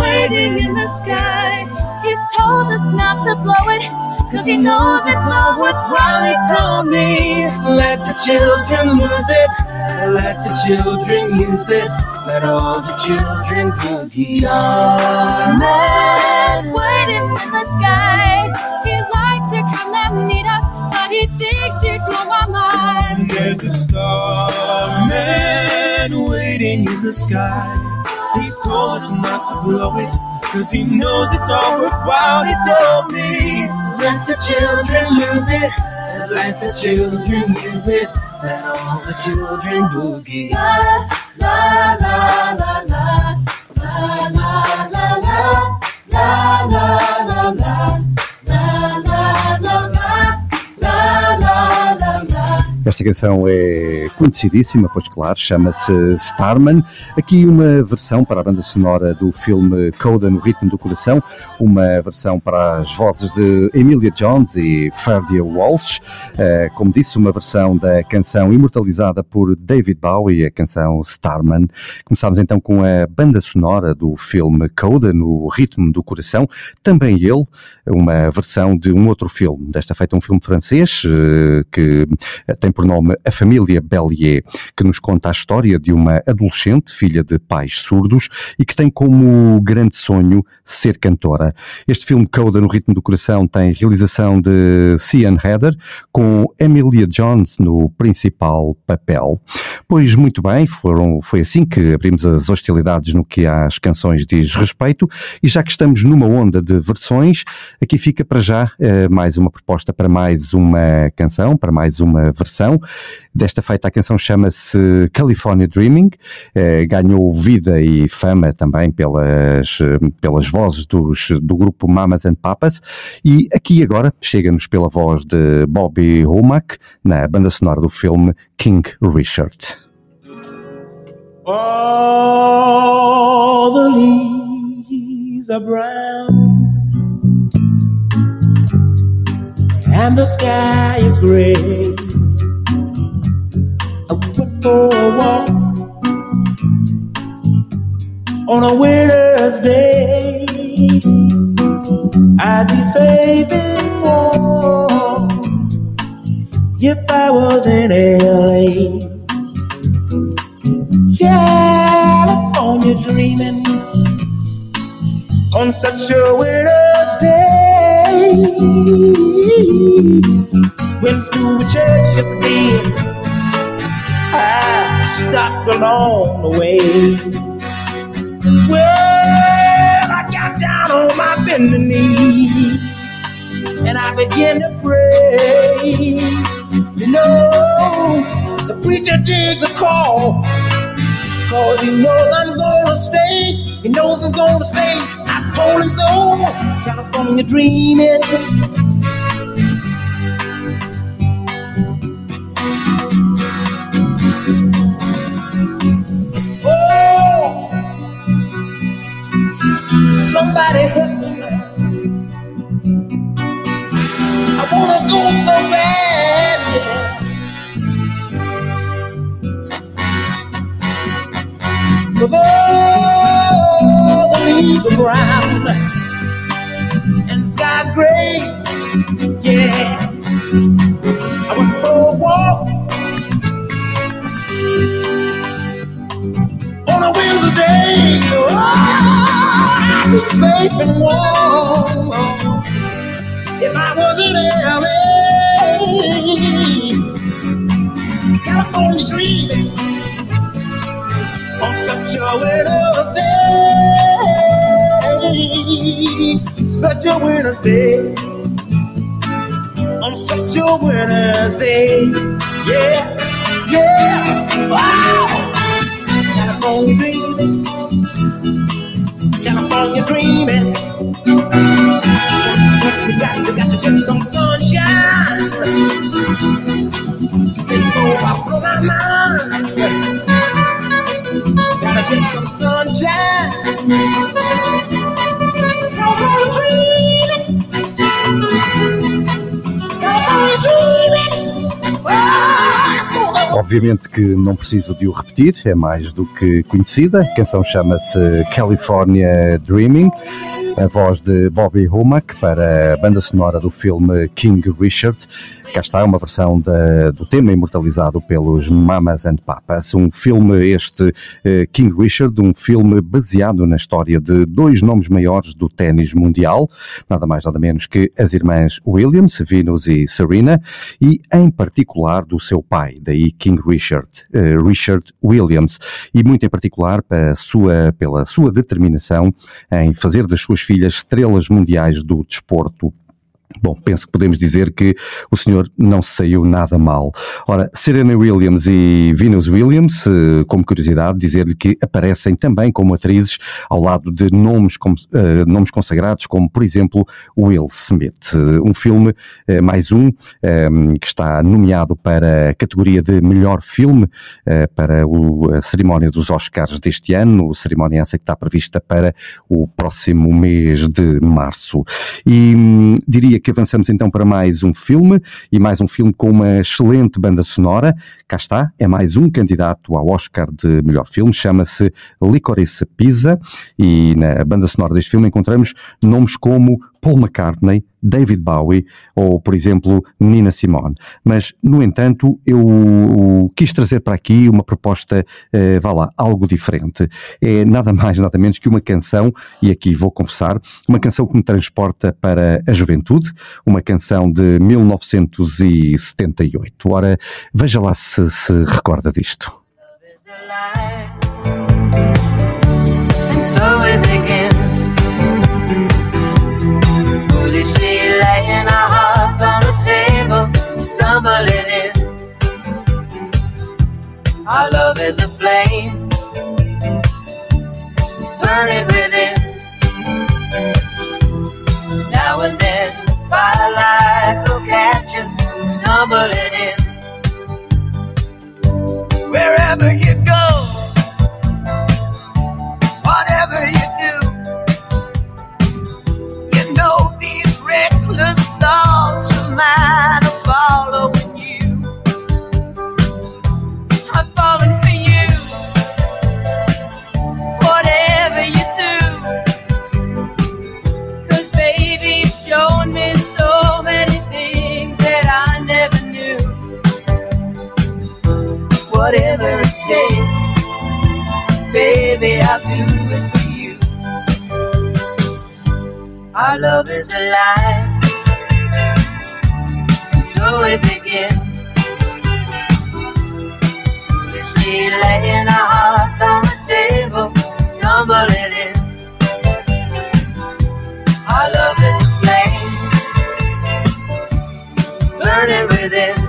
Speaker 9: waiting in the sky.
Speaker 15: He's told us not to blow it, cause he knows it's all worthwhile.
Speaker 9: He told me, let the children lose it, let the children use it, let all the children boogie.
Speaker 15: Starman waiting in the sky. He'd like to come and meet us, but he thinks
Speaker 9: There's a starman waiting in the sky. He's told us not to blow it, cause he knows it's all worthwhile. He told me, let the children lose it, and let the children use it, let all the children boogie.
Speaker 15: La la la la la
Speaker 14: canção é conhecidíssima, pois claro, chama-se Starman. Aqui uma versão para a banda sonora do filme Coda no Ritmo do Coração, uma versão para as vozes de Emilia Jones e Ferdia Walsh. Eh, Como disse, uma versão da canção imortalizada por David Bowie, a canção Starman. Começámos então com a banda sonora do filme Coda no Ritmo do Coração, também ele, uma versão de um outro filme, desta feita um filme francês eh, que tem por nome A Família Bellier, que nos conta a história de uma adolescente, filha de pais surdos, e que tem como grande sonho ser cantora. Este filme Coda no Ritmo do Coração tem realização de Cian Heather, com Emilia Jones no principal papel. Pois muito bem, foram, foi assim que abrimos as hostilidades no que às canções diz respeito, e já que estamos numa onda de versões, aqui fica para já eh, mais uma proposta para mais uma canção, para mais uma versão. Desta feita a canção chama-se California Dreaming, eh, ganhou vida e fama também pelas, pelas vozes dos, do grupo Mamas and Papas, e aqui agora chega-nos pela voz de Bobby Womack na banda sonora do filme King Richard.
Speaker 9: All the leaves are brown and the sky is gray. Went for a walk on a winter's day. I'd be safe and warm if I was in LA. California dreaming on such a winter's day. Went to a church yesterday. I stopped along the way. Well, I got down on my bending knee and I began to pray. You know, the preacher digs a call. Cause he knows I'm gonna stay. He knows I'm gonna stay. I told him so. California dreaming. Somebody help me. I wanna go so bad, yeah. Cause oh, all the leaves are brown and the sky's gray, yeah. I went for a walk on a Wednesday. Oh, Be safe and warm if I was in LA. California dreaming on such a winter's day. Such a winter's day. On such a winter's day.
Speaker 13: Yeah, yeah. Wow. California dreaming. California dreaming. We got, we got to get some sunshine.
Speaker 14: Obviamente que não preciso de o repetir, é mais do que conhecida. A canção chama-se California Dreaming. A voz de Bobby Womack para a banda sonora do filme King Richard. Cá está uma versão da- do tema imortalizado pelos Mamas and Papas. Um filme, este eh, King Richard, um filme baseado na história de dois nomes maiores do ténis mundial, nada mais nada menos que as irmãs Williams, Venus e Serena, e em particular do seu pai, daí King Richard, eh, Richard Williams, e muito em particular pela sua, pela sua determinação em fazer das suas filhas estrelas mundiais do desporto Bom, penso que podemos dizer que o senhor não saiu nada mal. Ora, Serena Williams e Venus Williams, eh, como curiosidade, dizer-lhe que aparecem também como atrizes ao lado de nomes, como, eh, nomes consagrados, como por exemplo Will Smith. Eh, Um filme, eh, mais um, que está nomeado para a categoria de melhor filme eh, para o- a cerimónia dos Oscars deste ano, cerimónia essa que está prevista para o próximo mês de março. E hum, diria que avançamos então para mais um filme e mais um filme com uma excelente banda sonora. Cá está, é mais um candidato ao Oscar de melhor filme, chama-se Licorice Pizza e na banda sonora deste filme encontramos nomes como Paul McCartney, David Bowie ou, por exemplo, Nina Simone. Mas, no entanto, eu quis trazer para aqui uma proposta, eh, vá lá, algo diferente. É nada mais, nada menos que uma canção, e aqui vou confessar, uma canção que me transporta para a juventude, uma canção de 1978. Ora, veja lá se se recorda disto.
Speaker 13: And so. Our love is a flame, burning within. Now and then, firelight will catch us, stumbling in.
Speaker 16: Wherever you go, whatever you do, you know these reckless thoughts of mine
Speaker 13: Whatever it takes, baby, I'll do it for you. Our love is alive. And so we begin. Foolishly laying our hearts on the table, stumbling in. Our love is a flame, burning within.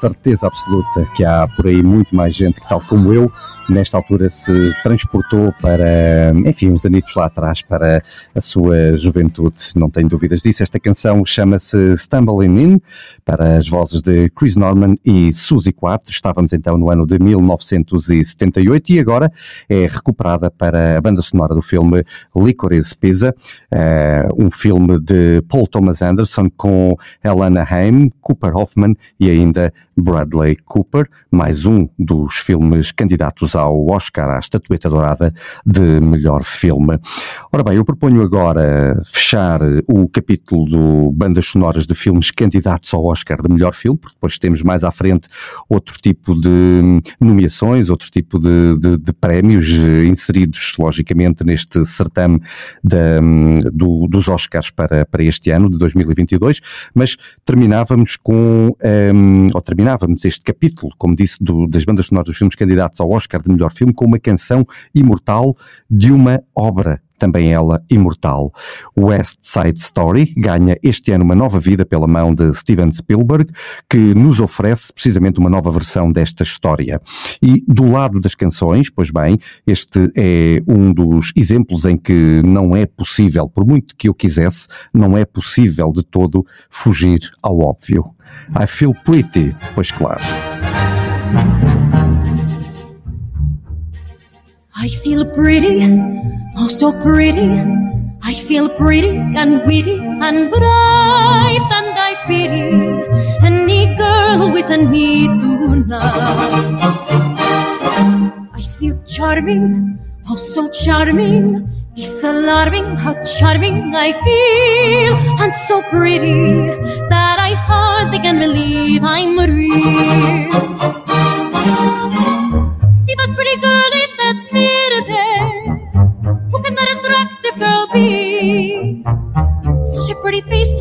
Speaker 14: Certeza absoluta que há por aí muito mais gente que, tal como eu, nesta altura se transportou para, enfim, uns anitos lá atrás, para a sua juventude, não tenho dúvidas disso. Esta canção chama-se Stumbling In, para as vozes de Chris Norman e Suzy 4. Estávamos então no ano de 1978 e agora é recuperada para a banda sonora do filme Licorice Pizza, eh, um filme de Paul Thomas Anderson com Helena Haim, Cooper Hoffman e ainda Bradley Cooper, mais um dos filmes candidatos ao Oscar, à estatueta dourada de melhor filme. Ora bem, eu proponho agora fechar o capítulo do bandas sonoras de filmes candidatos ao Oscar de melhor filme, porque depois temos mais à frente outro tipo de nomeações, outro tipo de, de- de prémios eh, inseridos, logicamente, neste certame da- do- dos Oscars para, para este ano de 2022, mas terminávamos com, ehm, ou terminávamos este capítulo, como disse, do- das bandas sonoras dos filmes candidatos ao Oscar de melhor filme, com uma canção imortal de uma obra também ela imortal. West Side Story ganha este ano uma nova vida pela mão de Steven Spielberg, que nos oferece precisamente uma nova versão desta história. E do lado das canções, pois bem, este é um dos exemplos em que não é possível, por muito que eu quisesse, não é possível de todo fugir ao óbvio. I feel pretty, pois claro.
Speaker 15: I feel pretty, oh so pretty. I feel pretty and witty and bright, and I pity any girl who isn't me tonight. I feel charming, oh so charming. It's alarming how charming I feel, and so pretty that I hardly can believe I'm real.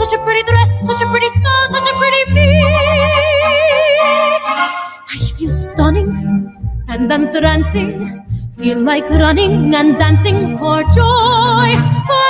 Speaker 15: Such a pretty dress, such a pretty smile, such a pretty me. I feel stunning and entrancing. Feel like running and dancing for joy. For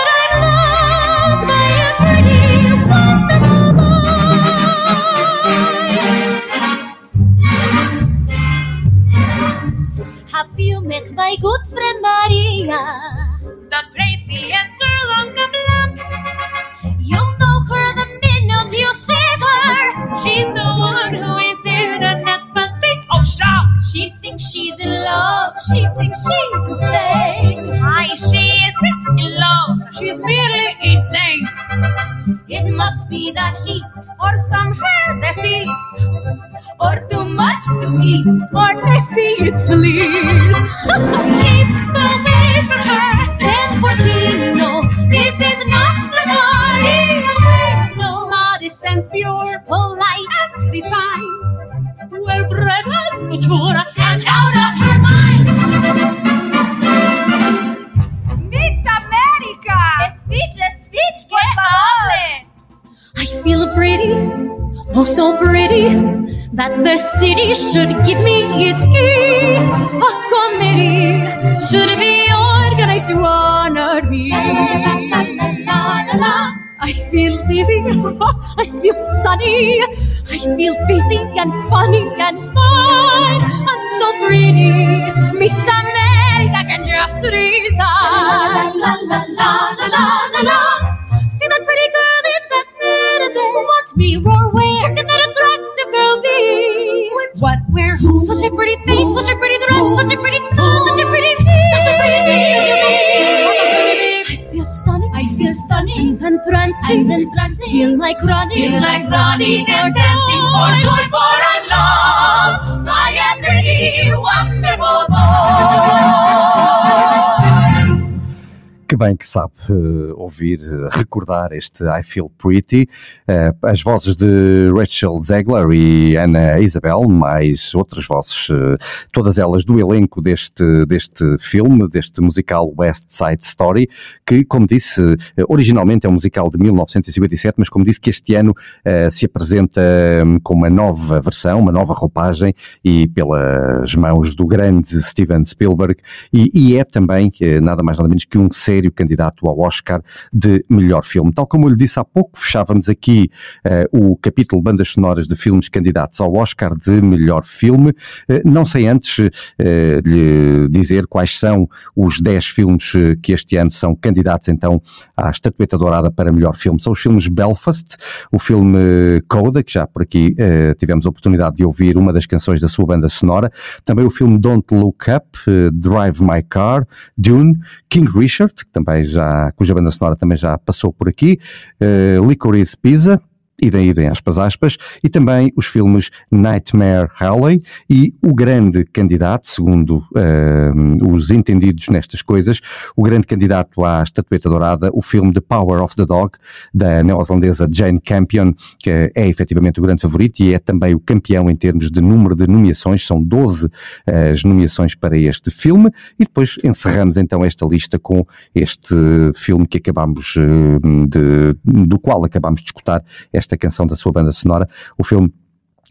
Speaker 15: like running, feel like running and dancing for joy, for I'm loved by a pretty, wonderful boy.
Speaker 14: Que bem que sabe eh, ouvir, eh, recordar este I Feel Pretty. Eh, as vozes de Rachel Zegler e Anna Isabel, mais outras vozes, eh, todas elas do elenco deste, deste filme, deste musical West Side Story, que, como disse, eh, originalmente é um musical de 1957, mas como disse que este ano se apresenta hum, com uma nova versão, uma nova roupagem e pelas mãos do grande Steven Spielberg e, e é também nada mais nada menos que um sério candidato ao Oscar de melhor filme. Tal como eu lhe disse há pouco, fechávamos aqui eh, o capítulo bandas sonoras de filmes candidatos ao Oscar de melhor filme. Eh, não sei antes eh, lhe dizer quais são os 10 filmes que este ano são candidatos então à estatueta dourada para melhor filme. São os filmes Belfast, o filme Coda, que já por aqui tivemos a oportunidade de ouvir uma das canções da sua banda sonora, também o filme Don't Look Up, Drive My Car, Dune, King Richard, que também já, cuja banda sonora também já passou por aqui, eh, Licorice Pizza, idem, idem, aspas, aspas, e também os filmes Nightmare Alley e o grande candidato, segundo eh, os entendidos nestas coisas, o grande candidato à estatueta dourada, o filme The Power of the Dog, da neozelandesa Jane Campion, que é efetivamente o grande favorito e é também o campeão em termos de número de nomeações, são 12 eh, as nomeações para este filme, e depois encerramos então esta lista com este filme que acabamos eh, de, do qual acabamos de escutar esta canção da sua banda sonora, o filme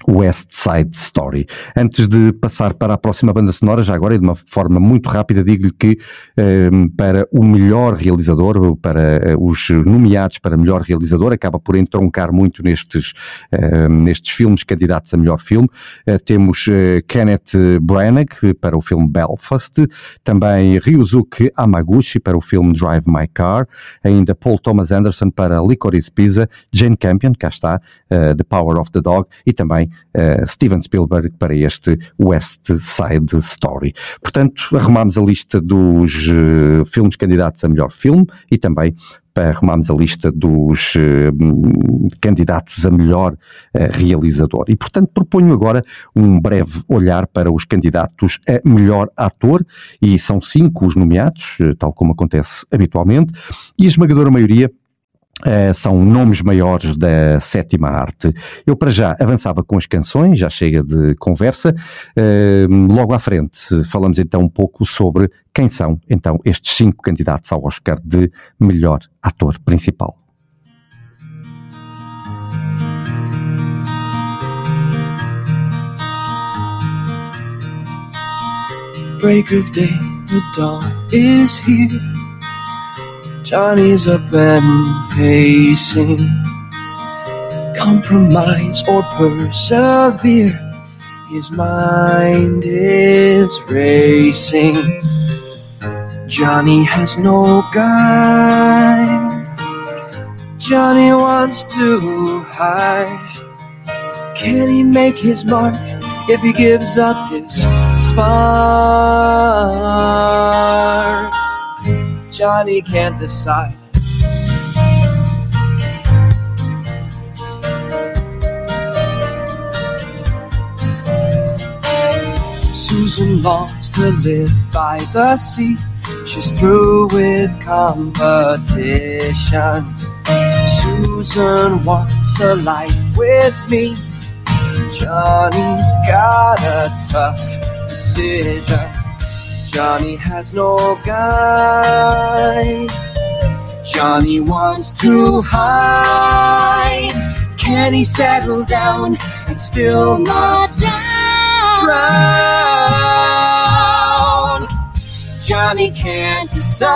Speaker 14: West Side Story. Antes de passar para a próxima banda sonora, já agora e de uma forma muito rápida, digo-lhe que eh, para o melhor realizador, para eh, os nomeados para melhor realizador, acaba por entroncar muito nestes, eh, nestes filmes candidatos a melhor filme. Eh, temos eh, Kenneth Branagh para o filme Belfast, também Ryuzuki Hamaguchi para o filme Drive My Car, ainda Paul Thomas Anderson para Licorice Pizza, Jane Campion, cá está, eh, The Power of the Dog, e também eh, Steven Spielberg para este West Side Story. Portanto, arrumamos a lista dos eh, filmes candidatos a melhor filme e também para arrumarmos a lista dos hum, candidatos a melhor eh, realizador. E, portanto, proponho agora um breve olhar para os candidatos a melhor ator, e são cinco os nomeados, tal como acontece habitualmente, e a esmagadora maioria eh, são nomes maiores da sétima arte. Eu, para já, avançava com as canções, já chega de conversa. Eh, logo à frente, falamos então um pouco sobre quem são, então, estes cinco candidatos ao Oscar de melhor ator principal.
Speaker 2: break of day, the dawn is here. Johnny's up and pacing. Compromise or persevere. His mind is racing. Johnny has no guide. Johnny wants to hide. Can he make his mark if he gives up his spark? Johnny can't decide. Susan longs to live by the sea. She's through with competition. Susan wants a life with me. Johnny's got a tough decision. Johnny has no guide. Johnny wants to hide. Can he settle down and still not drown? Johnny can't decide.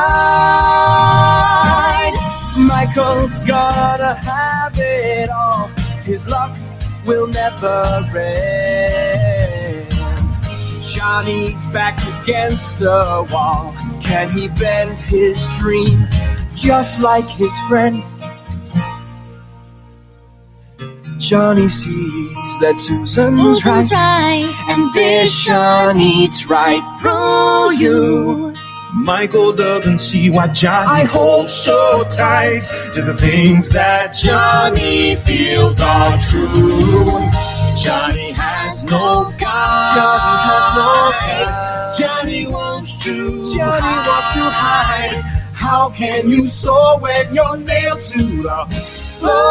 Speaker 2: Michael's gotta have it all. His luck will never end. Johnny's back against a wall. Can he bend his dream just like his friend? Johnny sees that Susan's,
Speaker 17: Susan's
Speaker 2: right.
Speaker 17: right.
Speaker 2: Ambition eats right through you.
Speaker 18: Michael doesn't see why Johnny holds so tight to the things that
Speaker 2: Johnny feels are true. Johnny has no God. Johnny has no pride. Johnny wants to. Johnny wants to hide. How can you soar when you're nailed to the floor?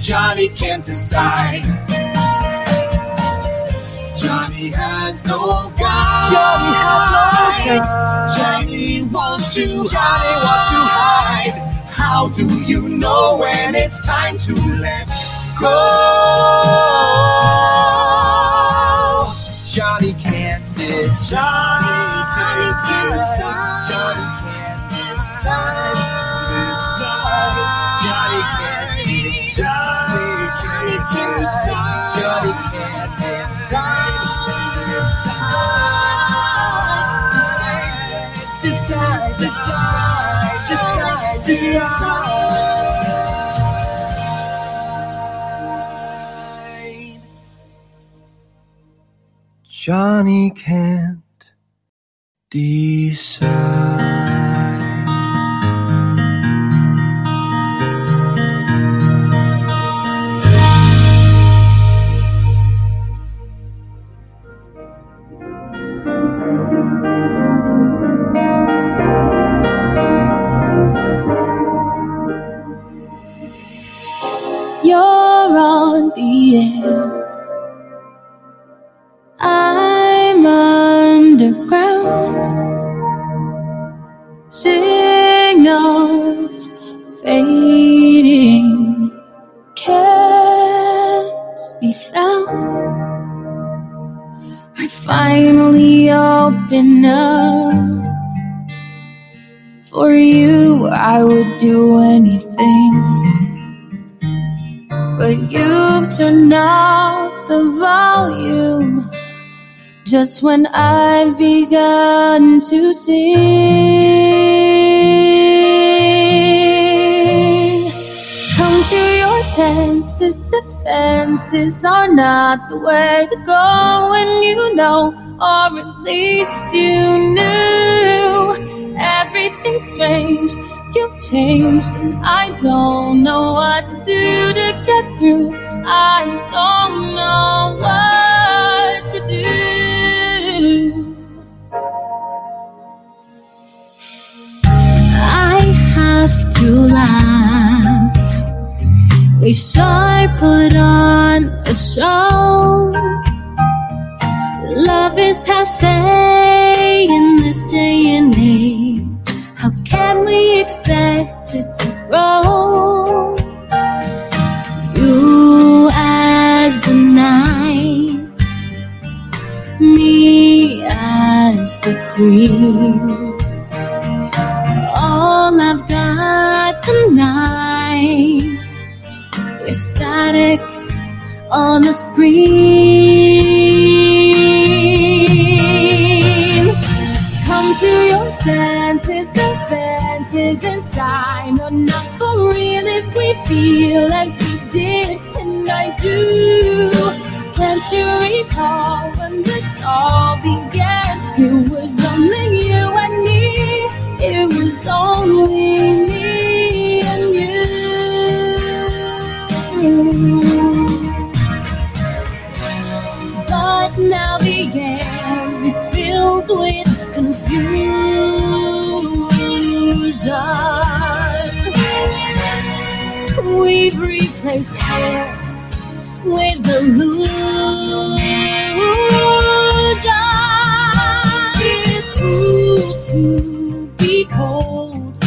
Speaker 2: Johnny can't decide. Johnny has no God. Johnny has no God. Johnny wants to. Johnny wants to hide. How do you know when it's time to let go? Johnny can't decide. Johnny can't decide. Johnny can't decide. Johnny can't decide. Johnny can't decide. Johnny can't decide. Decide. Decide. Decide. Decide. Decide. Johnny can't decide.
Speaker 15: You're on the air. I'm underground. Signals fading can't be found. I finally open up. For you, I would do anything. But you've turned off the volume just when I've begun to sing. Come to your senses, defenses are not the way to go when you know, or at least you knew everything's strange. You've changed, and I don't know what to do to get through. I don't know what to do. I have to laugh. Wish I put on a show. Love is passe in this day and age. How can we expect it to grow? You as the night, me as the queen. All I've got tonight is static on the screen. Come to your senses, defenses inside are not for real if we feel as we did, and I do. Can't you recall when this all began? It was only you and me. It was only me and you. But now the air is filled with confusion. We've replaced air with illusion. It's cruel to be cold.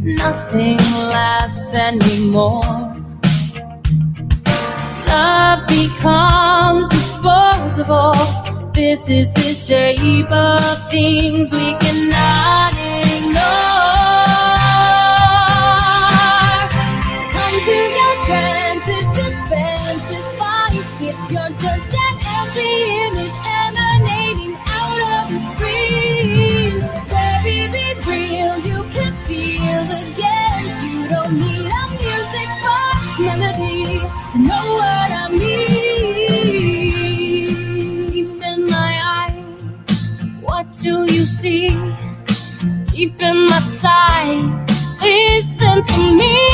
Speaker 15: Nothing lasts anymore. Love becomes disposable. This is the shape of things we cannot ignore. just an empty image emanating out of the screen. Baby, be real, you can feel again. You don't need a music box melody to know what I mean. Deep in my eyes, what do you see? Deep in my sight, listen to me.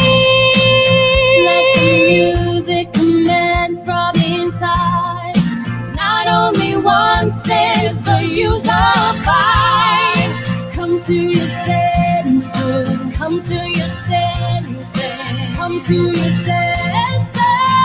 Speaker 15: Nonsense, but you's are fine. Come to your senses. Oh. Come to your senses. Oh. Come to your senses. Oh.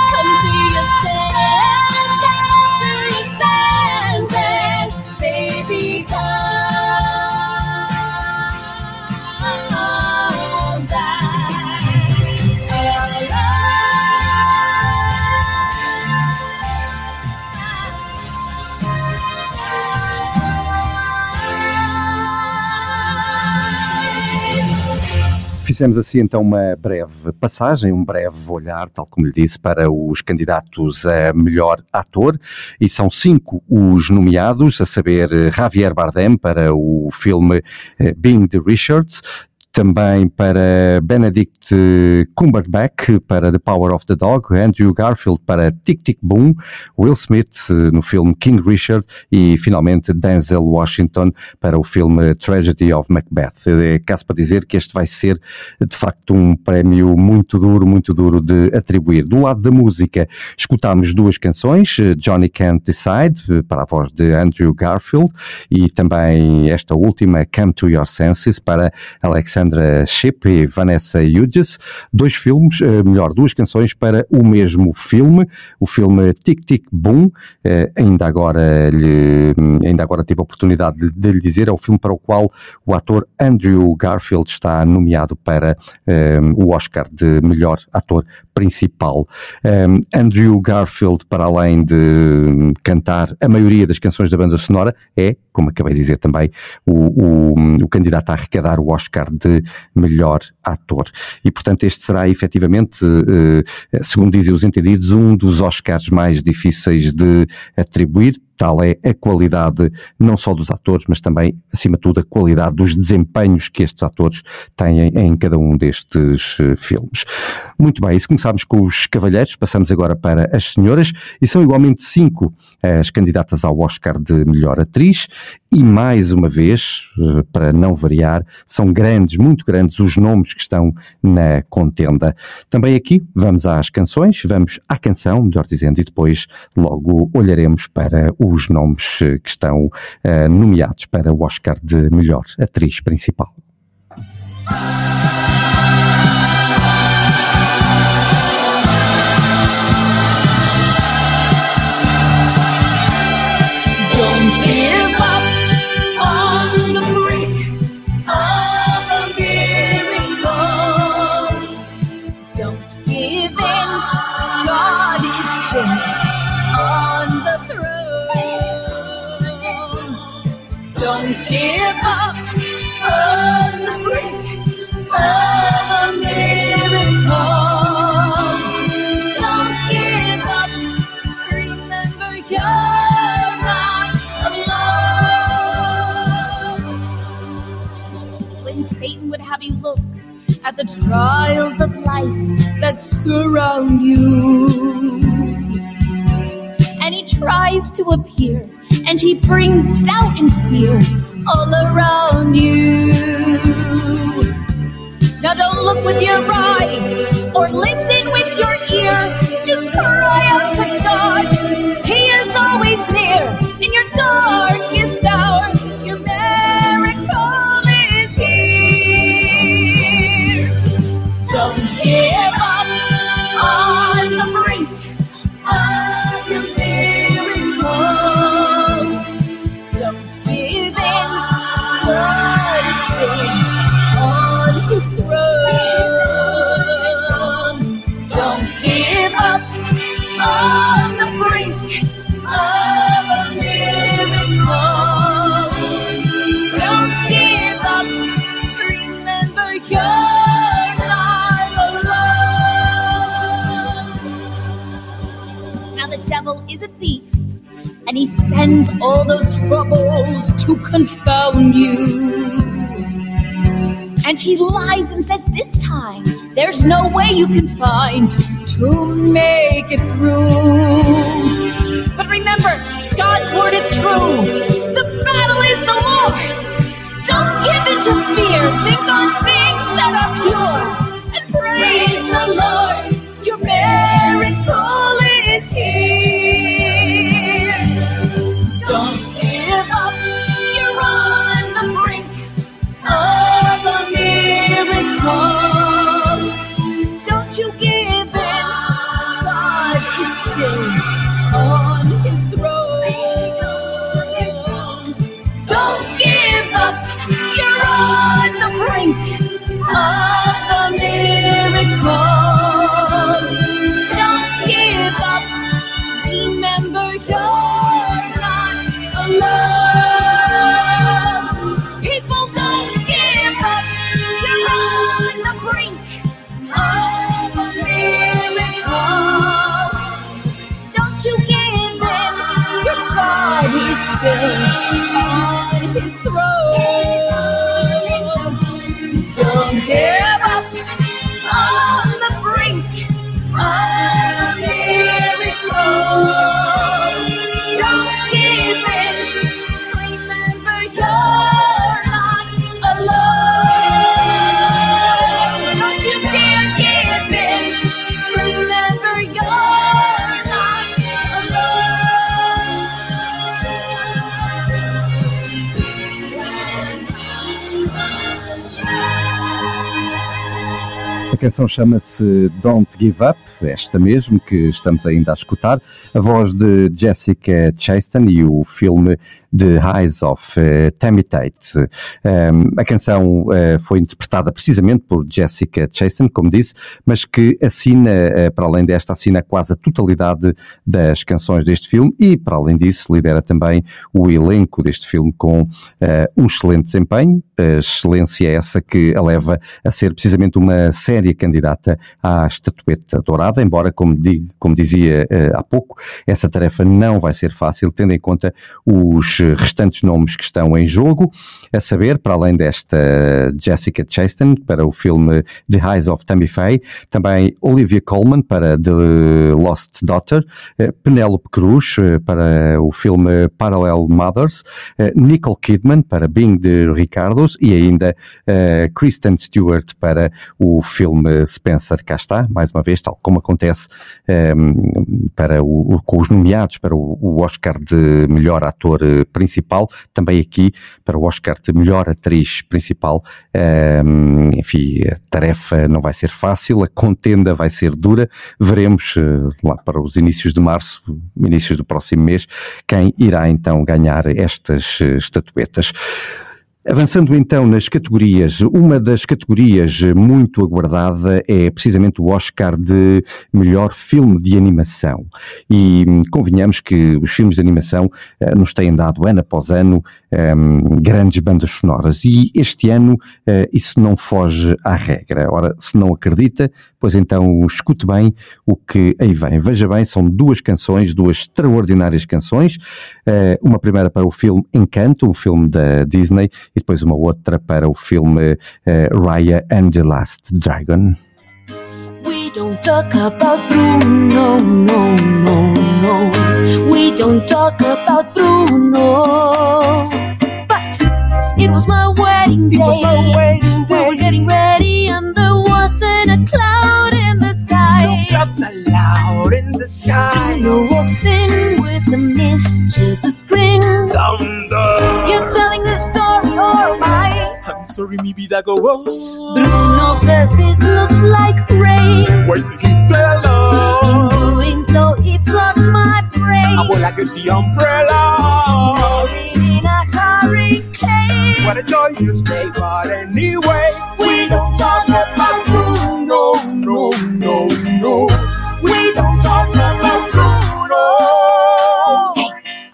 Speaker 14: Fizemos assim então uma breve passagem, um breve olhar, tal como lhe disse, para os candidatos a melhor ator, e são cinco os nomeados, a saber eh, Javier Bardem para o filme eh, Being the Richards, também para Benedict Cumberbatch para The Power of the Dog, Andrew Garfield para Tic Tic Boom, Will Smith eh, no filme King Richard e finalmente Denzel Washington para o filme Tragedy of Macbeth. É caso para dizer que este vai ser de facto um prémio muito duro, muito duro de atribuir. Do lado da música, escutámos duas canções, eh, Johnny Can't Decide para a voz de Andrew Garfield e também esta última Come to Your Senses para Alexandra Shipp e Vanessa Hudges, dois filmes, eh, melhor, duas canções para o mesmo filme, o filme Tic Tic Boom, eh, ainda agora lhe, ainda agora tive a oportunidade de, de lhe dizer, é o filme para o qual o ator Andrew Garfield está nomeado para eh, o Oscar de melhor ator principal. Um, Andrew Garfield, para além de cantar a maioria das canções da banda sonora, é, como acabei de dizer também, o, o, o candidato a arrecadar o Oscar de melhor ator. E, portanto, este será efetivamente, eh, segundo dizem os entendidos, um dos Oscars mais difíceis de atribuir, tal é a qualidade não só dos atores, mas também, acima de tudo, a qualidade dos desempenhos que estes atores têm em cada um destes eh, filmes. Muito bem, e se começarmos com os cavalheiros, passamos agora para as senhoras, e são igualmente cinco as candidatas ao Oscar de melhor atriz, e mais uma vez, eh, para não variar, são grandes, muito grandes os nomes que estão na contenda. Também aqui vamos às canções, vamos à canção, melhor dizendo, e depois logo olharemos para os nomes eh, que estão eh, nomeados para o Oscar de melhor atriz principal.
Speaker 15: At the trials of life that surround you, and he tries to appear, and he brings doubt and fear all around you. Now don't look with your eye or listen with your ear. Just cry out to all those troubles to confound you. And he lies and says, This time there's no way you can find to make it through. But remember, God's word is true. The battle is the Lord's. Don't give in to fear. Think on things that are pure. And praise the Lord.
Speaker 14: Canção chama-se Don't Give Up, esta mesmo que estamos ainda a escutar, a voz de Jessica Chastain e o filme The Eyes of eh, Tammy Tate. Um, a canção eh, foi interpretada precisamente por Jessica Chastain, como disse, mas que assina, eh, para além desta, assina quase a totalidade das canções deste filme e, para além disso, lidera também o elenco deste filme com eh, um excelente desempenho, a excelência essa que a leva a ser precisamente uma séria candidata à estatueta dourada, embora, como, digo, como dizia eh, há pouco, essa tarefa não vai ser fácil, tendo em conta os restantes nomes que estão em jogo, a saber, para além desta Jessica Chastain, para o filme The Eyes of Tammy Faye, também Olivia Colman para The Lost Daughter, eh, Penélope Cruz eh, para o filme Parallel Mothers, Nicole Kidman para Being the Ricardos e ainda Kristen Stewart para o filme Spencer. Cá está, mais uma vez, tal como acontece eh, para o, com os nomeados para o, o Oscar de melhor ator eh, principal, também aqui para o Oscar de melhor atriz principal. Eh, enfim, a tarefa não vai ser fácil, a contenda vai ser dura. Veremos eh, lá para os inícios de março, inícios do próximo mês, quem irá então ganhar estas eh, estatuetas. Avançando então nas categorias, uma das categorias muito aguardada é precisamente o Oscar de melhor filme de animação. E hum, convenhamos que os filmes de animação eh, nos têm dado ano após ano hum, grandes bandas sonoras e este ano eh, isso não foge à regra. Ora, se não acredita, pois então escute bem o que aí vem. Veja bem, são duas canções, duas extraordinárias canções. Eh, uma primeira para o filme Encanto, um filme da Disney, e depois uma outra para o filme eh, Raya and the Last Dragon.
Speaker 13: We don't talk about Bruno, no, no, no. We don't talk about Bruno. But it was my wedding day. We were getting ready, wasn't a cloud in the sky.
Speaker 19: No Clouds allowed in the sky.
Speaker 13: Bruno walks in with a mischievous grin.
Speaker 19: Thunder.
Speaker 13: You're telling the story, oh or am I?
Speaker 19: I'm sorry, maybe that go wrong.
Speaker 13: Bruno says it looks like rain.
Speaker 19: Where's guitar?
Speaker 13: In doing so, he floods my brain.
Speaker 19: I will like the umbrella.
Speaker 13: Buried in a hurricane.
Speaker 19: What a joyous day, but anyway,
Speaker 13: We don't talk about
Speaker 19: no, no, no. We don't talk about Bruno.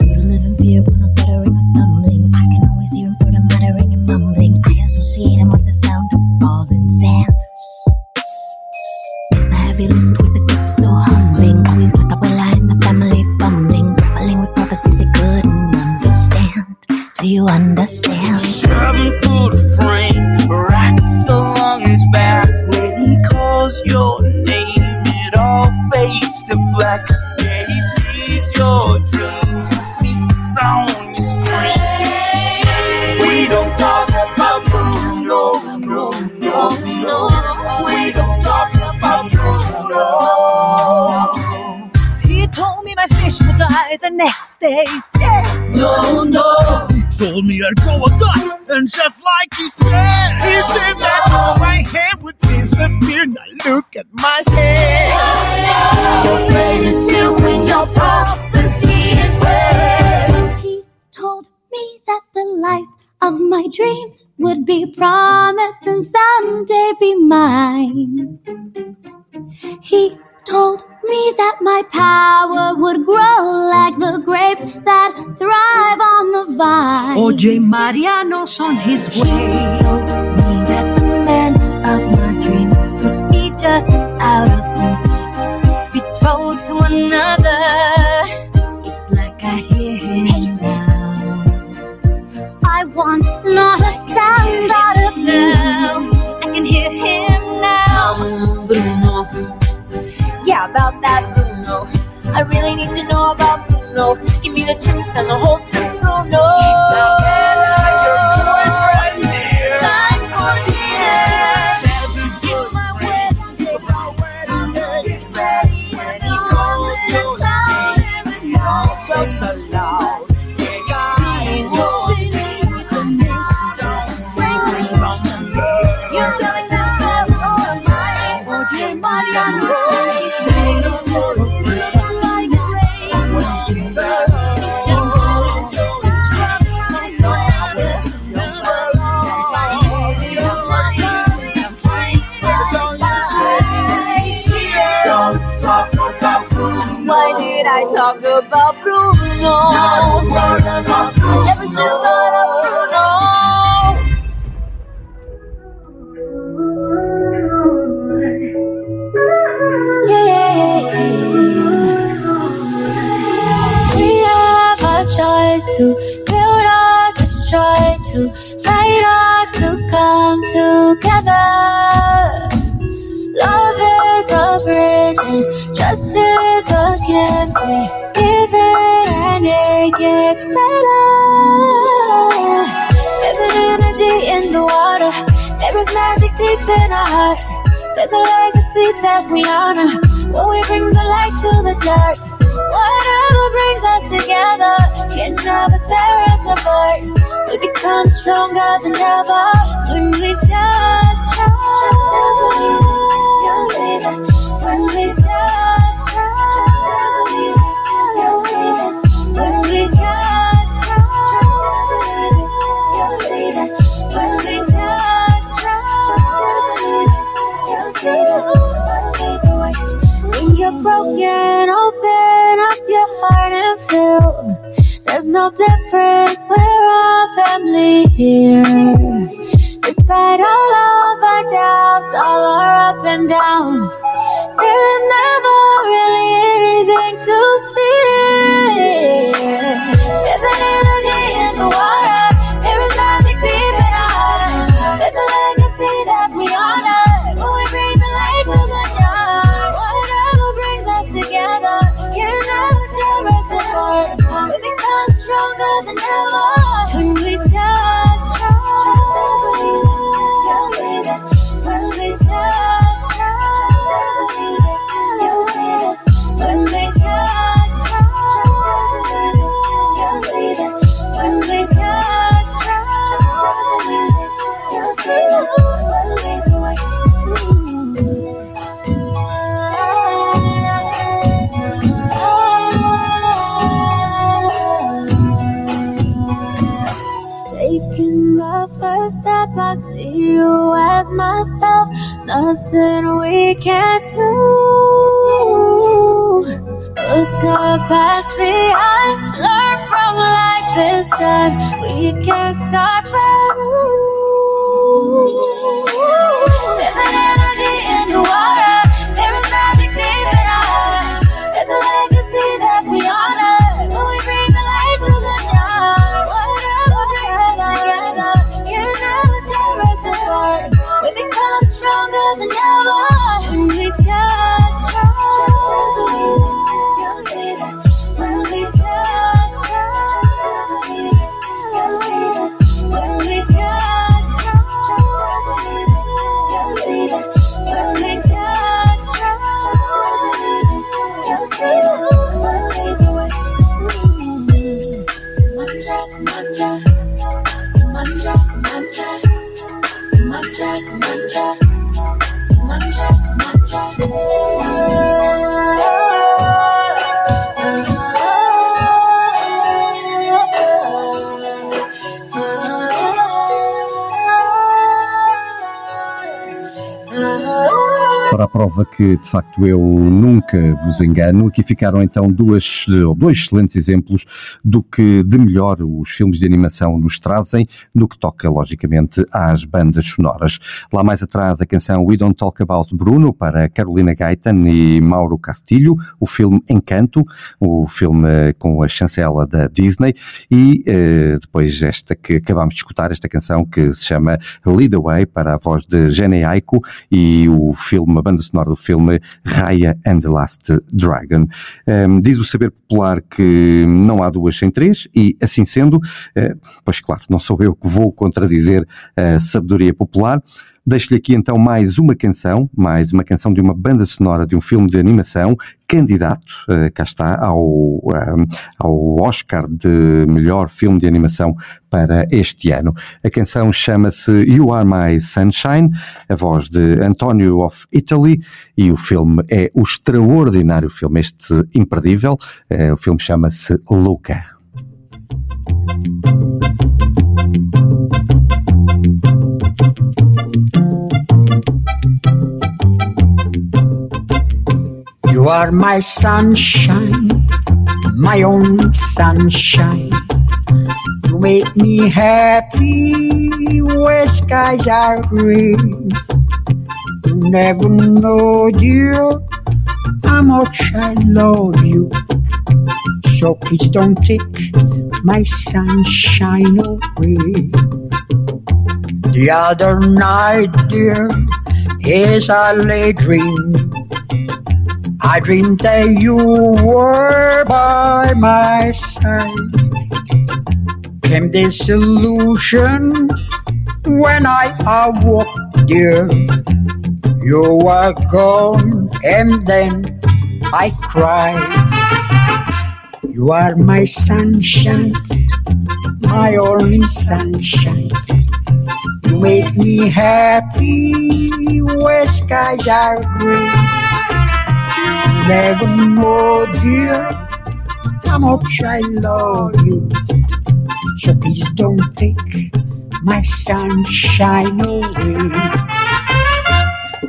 Speaker 13: You don't live in fear, Bruno stuttering or stumbling. I can always hear him sort of muttering and mumbling. I associate him with the sound of falling sand. A heavy lift with a gift so humbling. Always with Abuela in the family fumbling. Bubbling with prophecies they couldn't understand. Do you understand?
Speaker 19: Seven foot frame, right so long back. Your name, it all fades to black. Yeah, he sees your dreams, he sees on your
Speaker 13: die the next day. Yeah.
Speaker 19: No, no.
Speaker 15: Told me I'd grow a gut, and just like he said, he said that all my hair would disappear. Now look at my hair. No, no.
Speaker 19: Your fate is sealed when your prophecy
Speaker 15: is read. He told me that the life of my dreams would be promised and someday be mine. He told me that my power would grow like the grapes that thrive on the vine.
Speaker 20: Oye, Mariano's on his way.
Speaker 15: He told me that the man of my dreams would be just out of
Speaker 21: about that Bruno. I really need to know about Bruno. Give me the truth and the whole truth, Bruno.
Speaker 15: There is magic deep in our heart. There's a legacy that we honor when we bring the light to the dark. Whatever brings us together can never tear us apart. We become stronger than ever when we just no difference, we're all family here. Despite all of our doubts, all our up and downs, there is never really anything to fear. Myself. Nothing we can't do. Put the past behind, learn from life this time. We can start brand new.
Speaker 14: Prova que, de facto, eu nunca vos engano. Aqui ficaram então duas, dois excelentes exemplos do que de melhor os filmes de animação nos trazem, no que toca, logicamente, às bandas sonoras. Lá mais atrás, a canção We Don't Talk About Bruno, para Carolina Gaitan e Mauro Castilho, o filme Encanto, o filme com a chancela da Disney, e eh, depois esta que acabámos de escutar, esta canção que se chama Lead Away, para a voz de Jenny Aiko, e o filme, a banda sonora do filme Raya and the Last Dragon. Um, diz o saber popular que não há duas sem três, e assim sendo, eh, pois claro, não sou eu que vou contradizer a sabedoria popular. Deixo-lhe aqui então mais uma canção, mais uma canção de uma banda sonora de um filme de animação, candidato, eh, cá está, ao, eh, ao Oscar de melhor filme de animação para este ano. A canção chama-se You Are My Sunshine, a voz de Antonio of Italy, e o filme é o extraordinário filme, este imperdível. Eh, O filme chama-se Luca.
Speaker 22: You are my sunshine, my only sunshine. You make me happy where skies are gray. You never know, dear, how much I love you. So please don't take my sunshine away. The other night, dear, as I lay dreaming, I dreamed that you were by my side. Came this illusion when I awoke, dear. You were gone, and then I cried. You are my sunshine, my only sunshine. You make me happy where skies are gray. Never know, dear, how much I love you. So please don't take my sunshine away.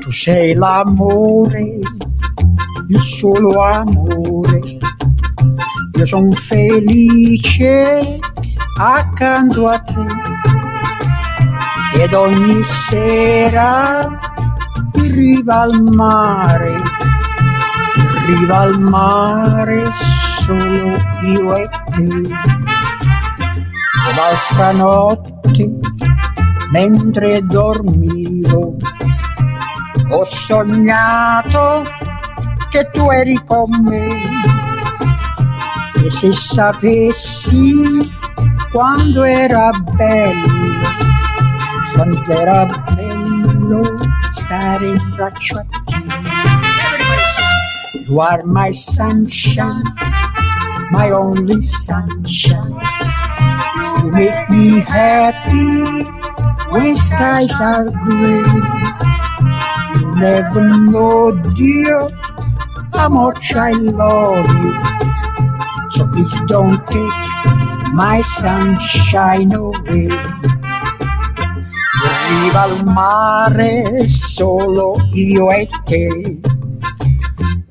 Speaker 22: Tu sei l'amore, il solo amore. Io sono felice accanto a te. Ed ogni sera in al mare, riva al mare solo io e te. L'altra notte, mentre dormivo, ho sognato che tu eri con me. E se sapessi quando era bello, quanto era bello stare in braccio a te. You are my sunshine, my only sunshine. You make me happy when skies are gray. You never know, dear, how much I love you. So please don't take my sunshine away. Arriva al mare solo io e te.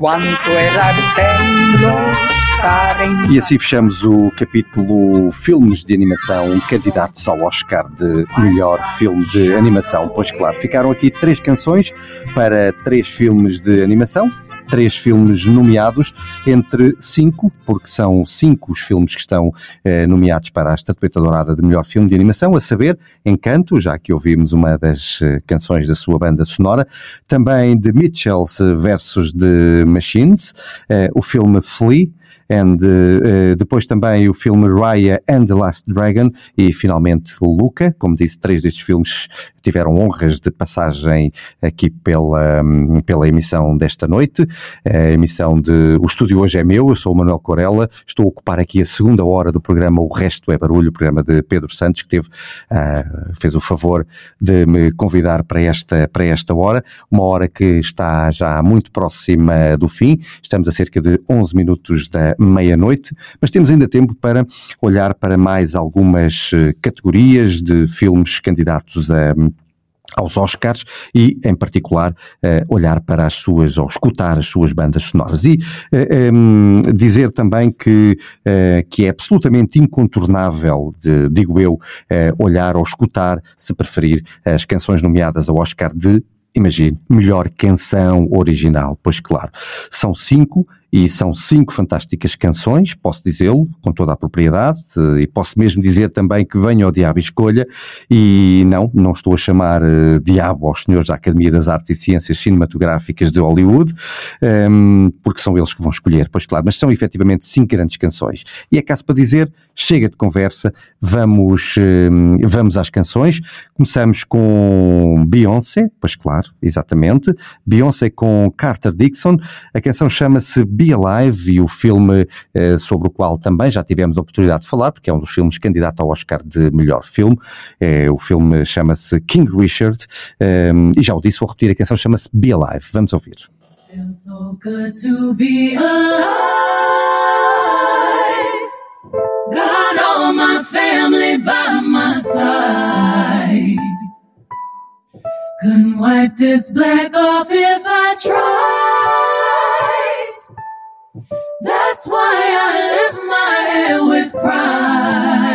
Speaker 22: Quanto era bello stare in
Speaker 14: E assim fechamos o capítulo Filmes de Animação candidatos ao Oscar de melhor filme de animação. Pois claro, ficaram aqui três canções para três filmes de animação. Três filmes nomeados, entre cinco, porque são cinco os filmes que estão eh, nomeados para a estatueta dourada de melhor filme de animação, a saber, Encanto, já que ouvimos uma das eh, canções da sua banda sonora, também The Mitchells versus The Machines, eh, o filme Flea, and, eh, depois também o filme Raya and the Last Dragon e finalmente Luca, como disse, três destes filmes tiveram honras de passagem aqui pela, pela emissão desta noite, a emissão de O Estúdio Hoje é Meu, eu sou o Manuel Corella, estou a ocupar aqui a segunda hora do programa O Resto é Barulho, o programa de Pedro Santos, que teve, ah, fez o favor de me convidar para esta, para esta hora, uma hora que está já muito próxima do fim, estamos a cerca de 11 minutos da meia-noite, mas temos ainda tempo para olhar para mais algumas eh, categorias de filmes candidatos a aos Oscars e, em particular, eh, olhar para as suas, ou escutar as suas bandas sonoras. E eh, dizer também que, eh, que é absolutamente incontornável, de- digo eu, eh, olhar ou escutar, se preferir, as canções nomeadas ao Oscar de Imagine, melhor canção original. Pois claro, são cinco e são cinco fantásticas canções, posso dizê-lo com toda a propriedade, e posso mesmo dizer também que venha ao Diabo e Escolha, e não, não estou a chamar eh, Diabo aos senhores da Academia das Artes e Ciências Cinematográficas de Hollywood, ehm, porque são eles que vão escolher, pois claro, mas são efetivamente cinco grandes canções. E é caso para dizer, chega de conversa, vamos, ehm, vamos às canções. Começamos com Beyoncé, pois claro, exatamente. Beyoncé com Carter Dixon. A canção chama-se Be Alive e o filme eh, sobre o qual também já tivemos a oportunidade de falar, porque é um dos filmes candidato ao Oscar de melhor filme. Eh, o filme chama-se King Richard ehm, e já o disse, vou repetir, a canção chama-se Be Alive. Vamos ouvir.
Speaker 13: Feels so good to be alive. Got all my family by my side. Couldn't wipe this black off if I tried. That's why I lift my head with pride.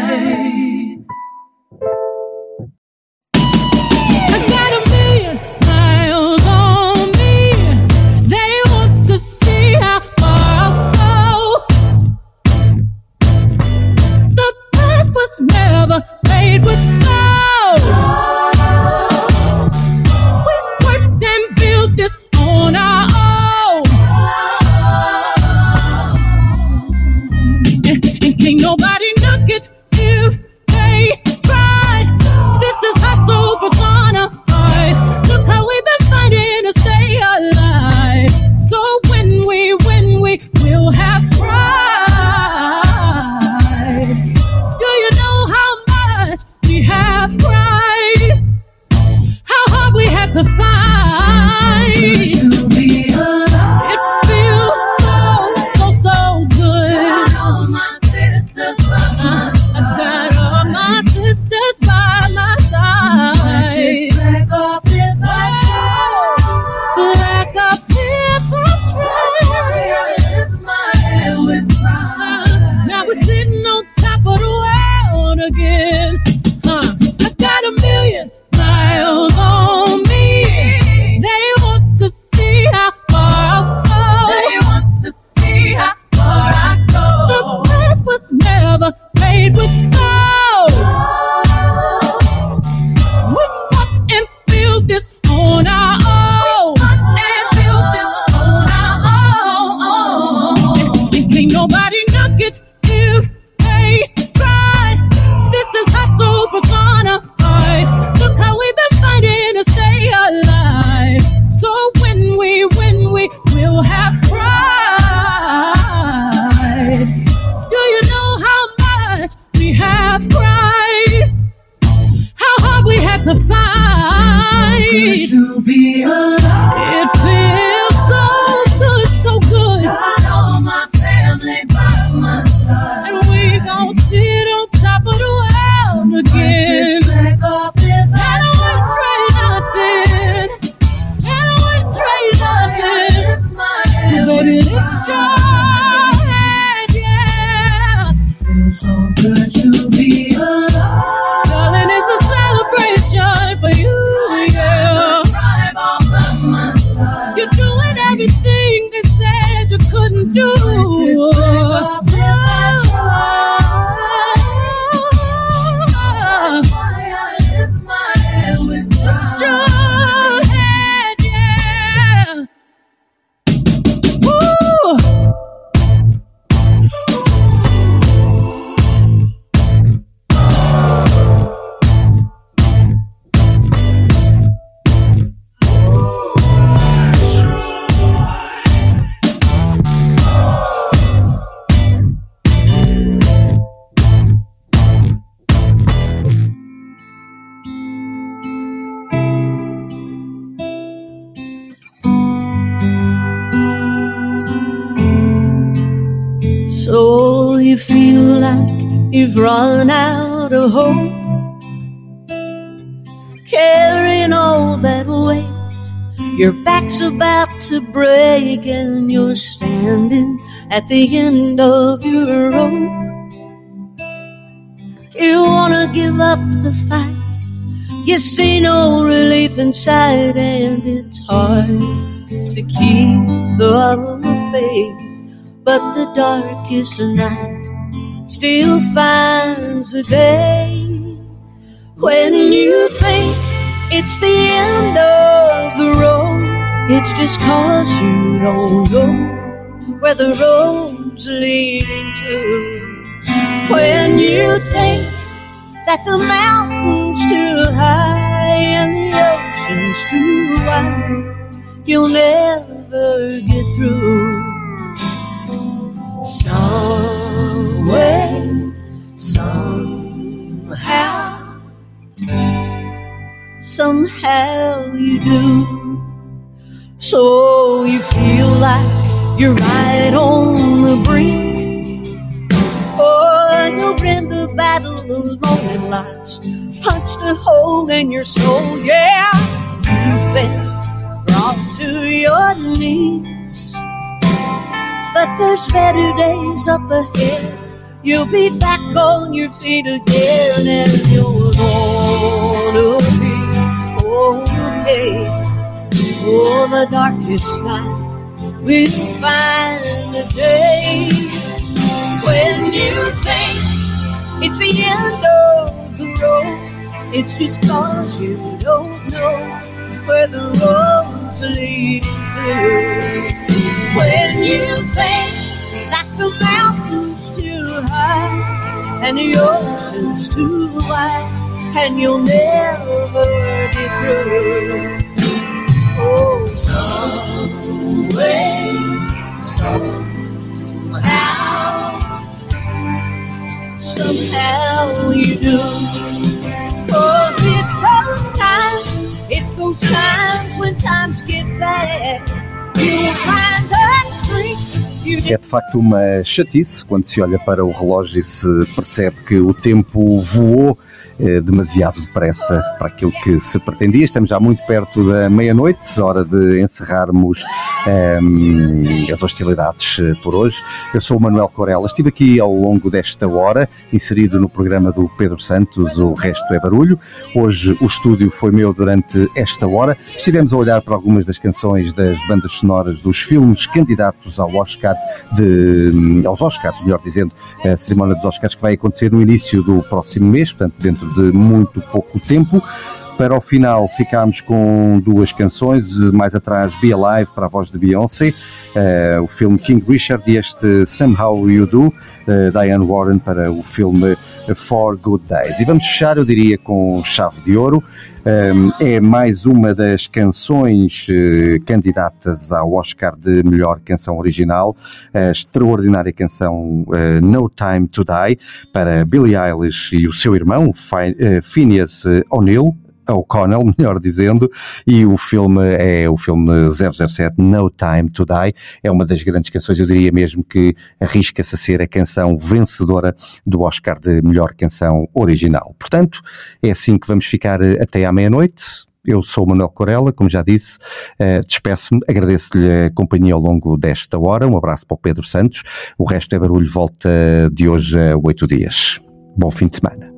Speaker 13: The end of your rope. You wanna give up the fight. You see no relief inside, and it's hard to keep the love of faith. But the darkest night still finds a day when you think it's the end of the road. It's just cause you don't know where the road's leading to. When you think that the mountain's too high and the ocean's too wide, you'll never get through. Some way, somehow, somehow you do. So you feel like you're right on the brink. Oh, you'll win the battle alone in life's punched a hole in your soul. Yeah, you've been brought to your knees. But there's better days up ahead. You'll be back on your feet again, and you're gonna be oh, okay. Oh, the darkest night will find a day when you think it's the end of the road. It's just cause you don't know where the road's leading to. When you think that the mountain's too high and the ocean's too wide, and you'll never get through.
Speaker 14: É de facto uma chatice quando se olha para o relógio e se percebe que o tempo voou demasiado depressa para aquilo que se pretendia. Estamos já muito perto da meia-noite, hora de encerrarmos ehm, as hostilidades eh, por hoje. Eu sou o Manuel Corella, estive aqui ao longo desta hora, inserido no programa do Pedro Santos, O Resto é Barulho. Hoje o estúdio foi meu durante esta hora. Estivemos a olhar para algumas das canções das bandas sonoras dos filmes candidatos ao Oscar, de, hum, aos Oscars, melhor dizendo, a cerimónia dos Oscars que vai acontecer no início do próximo mês, portanto, dentro de muito pouco tempo. Para o final ficámos com duas canções, mais atrás Be Alive para a voz de Beyoncé, eh, o filme King Richard e este Somehow You Do, eh, Diane Warren para o filme Four Good Days. E vamos fechar, eu diria, com chave de ouro. É mais uma das canções eh, candidatas ao Oscar de melhor canção original, a extraordinária canção eh, No Time to Die, para Billie Eilish e o seu irmão, eh, Phineas O'Neill, O'Connell, melhor dizendo, e o filme é o filme 007 No Time to Die, é uma das grandes canções, eu diria mesmo que arrisca-se a ser a canção vencedora do Oscar de melhor canção original. Portanto, é assim que vamos ficar eh, até à meia-noite. Eu sou o Manuel Corella, como já disse, eh, despeço-me, agradeço-lhe a companhia ao longo desta hora, um abraço para o Pedro Santos, o resto é barulho, volta de hoje a oito dias. Bom fim de semana.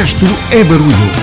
Speaker 8: Resto é barulho.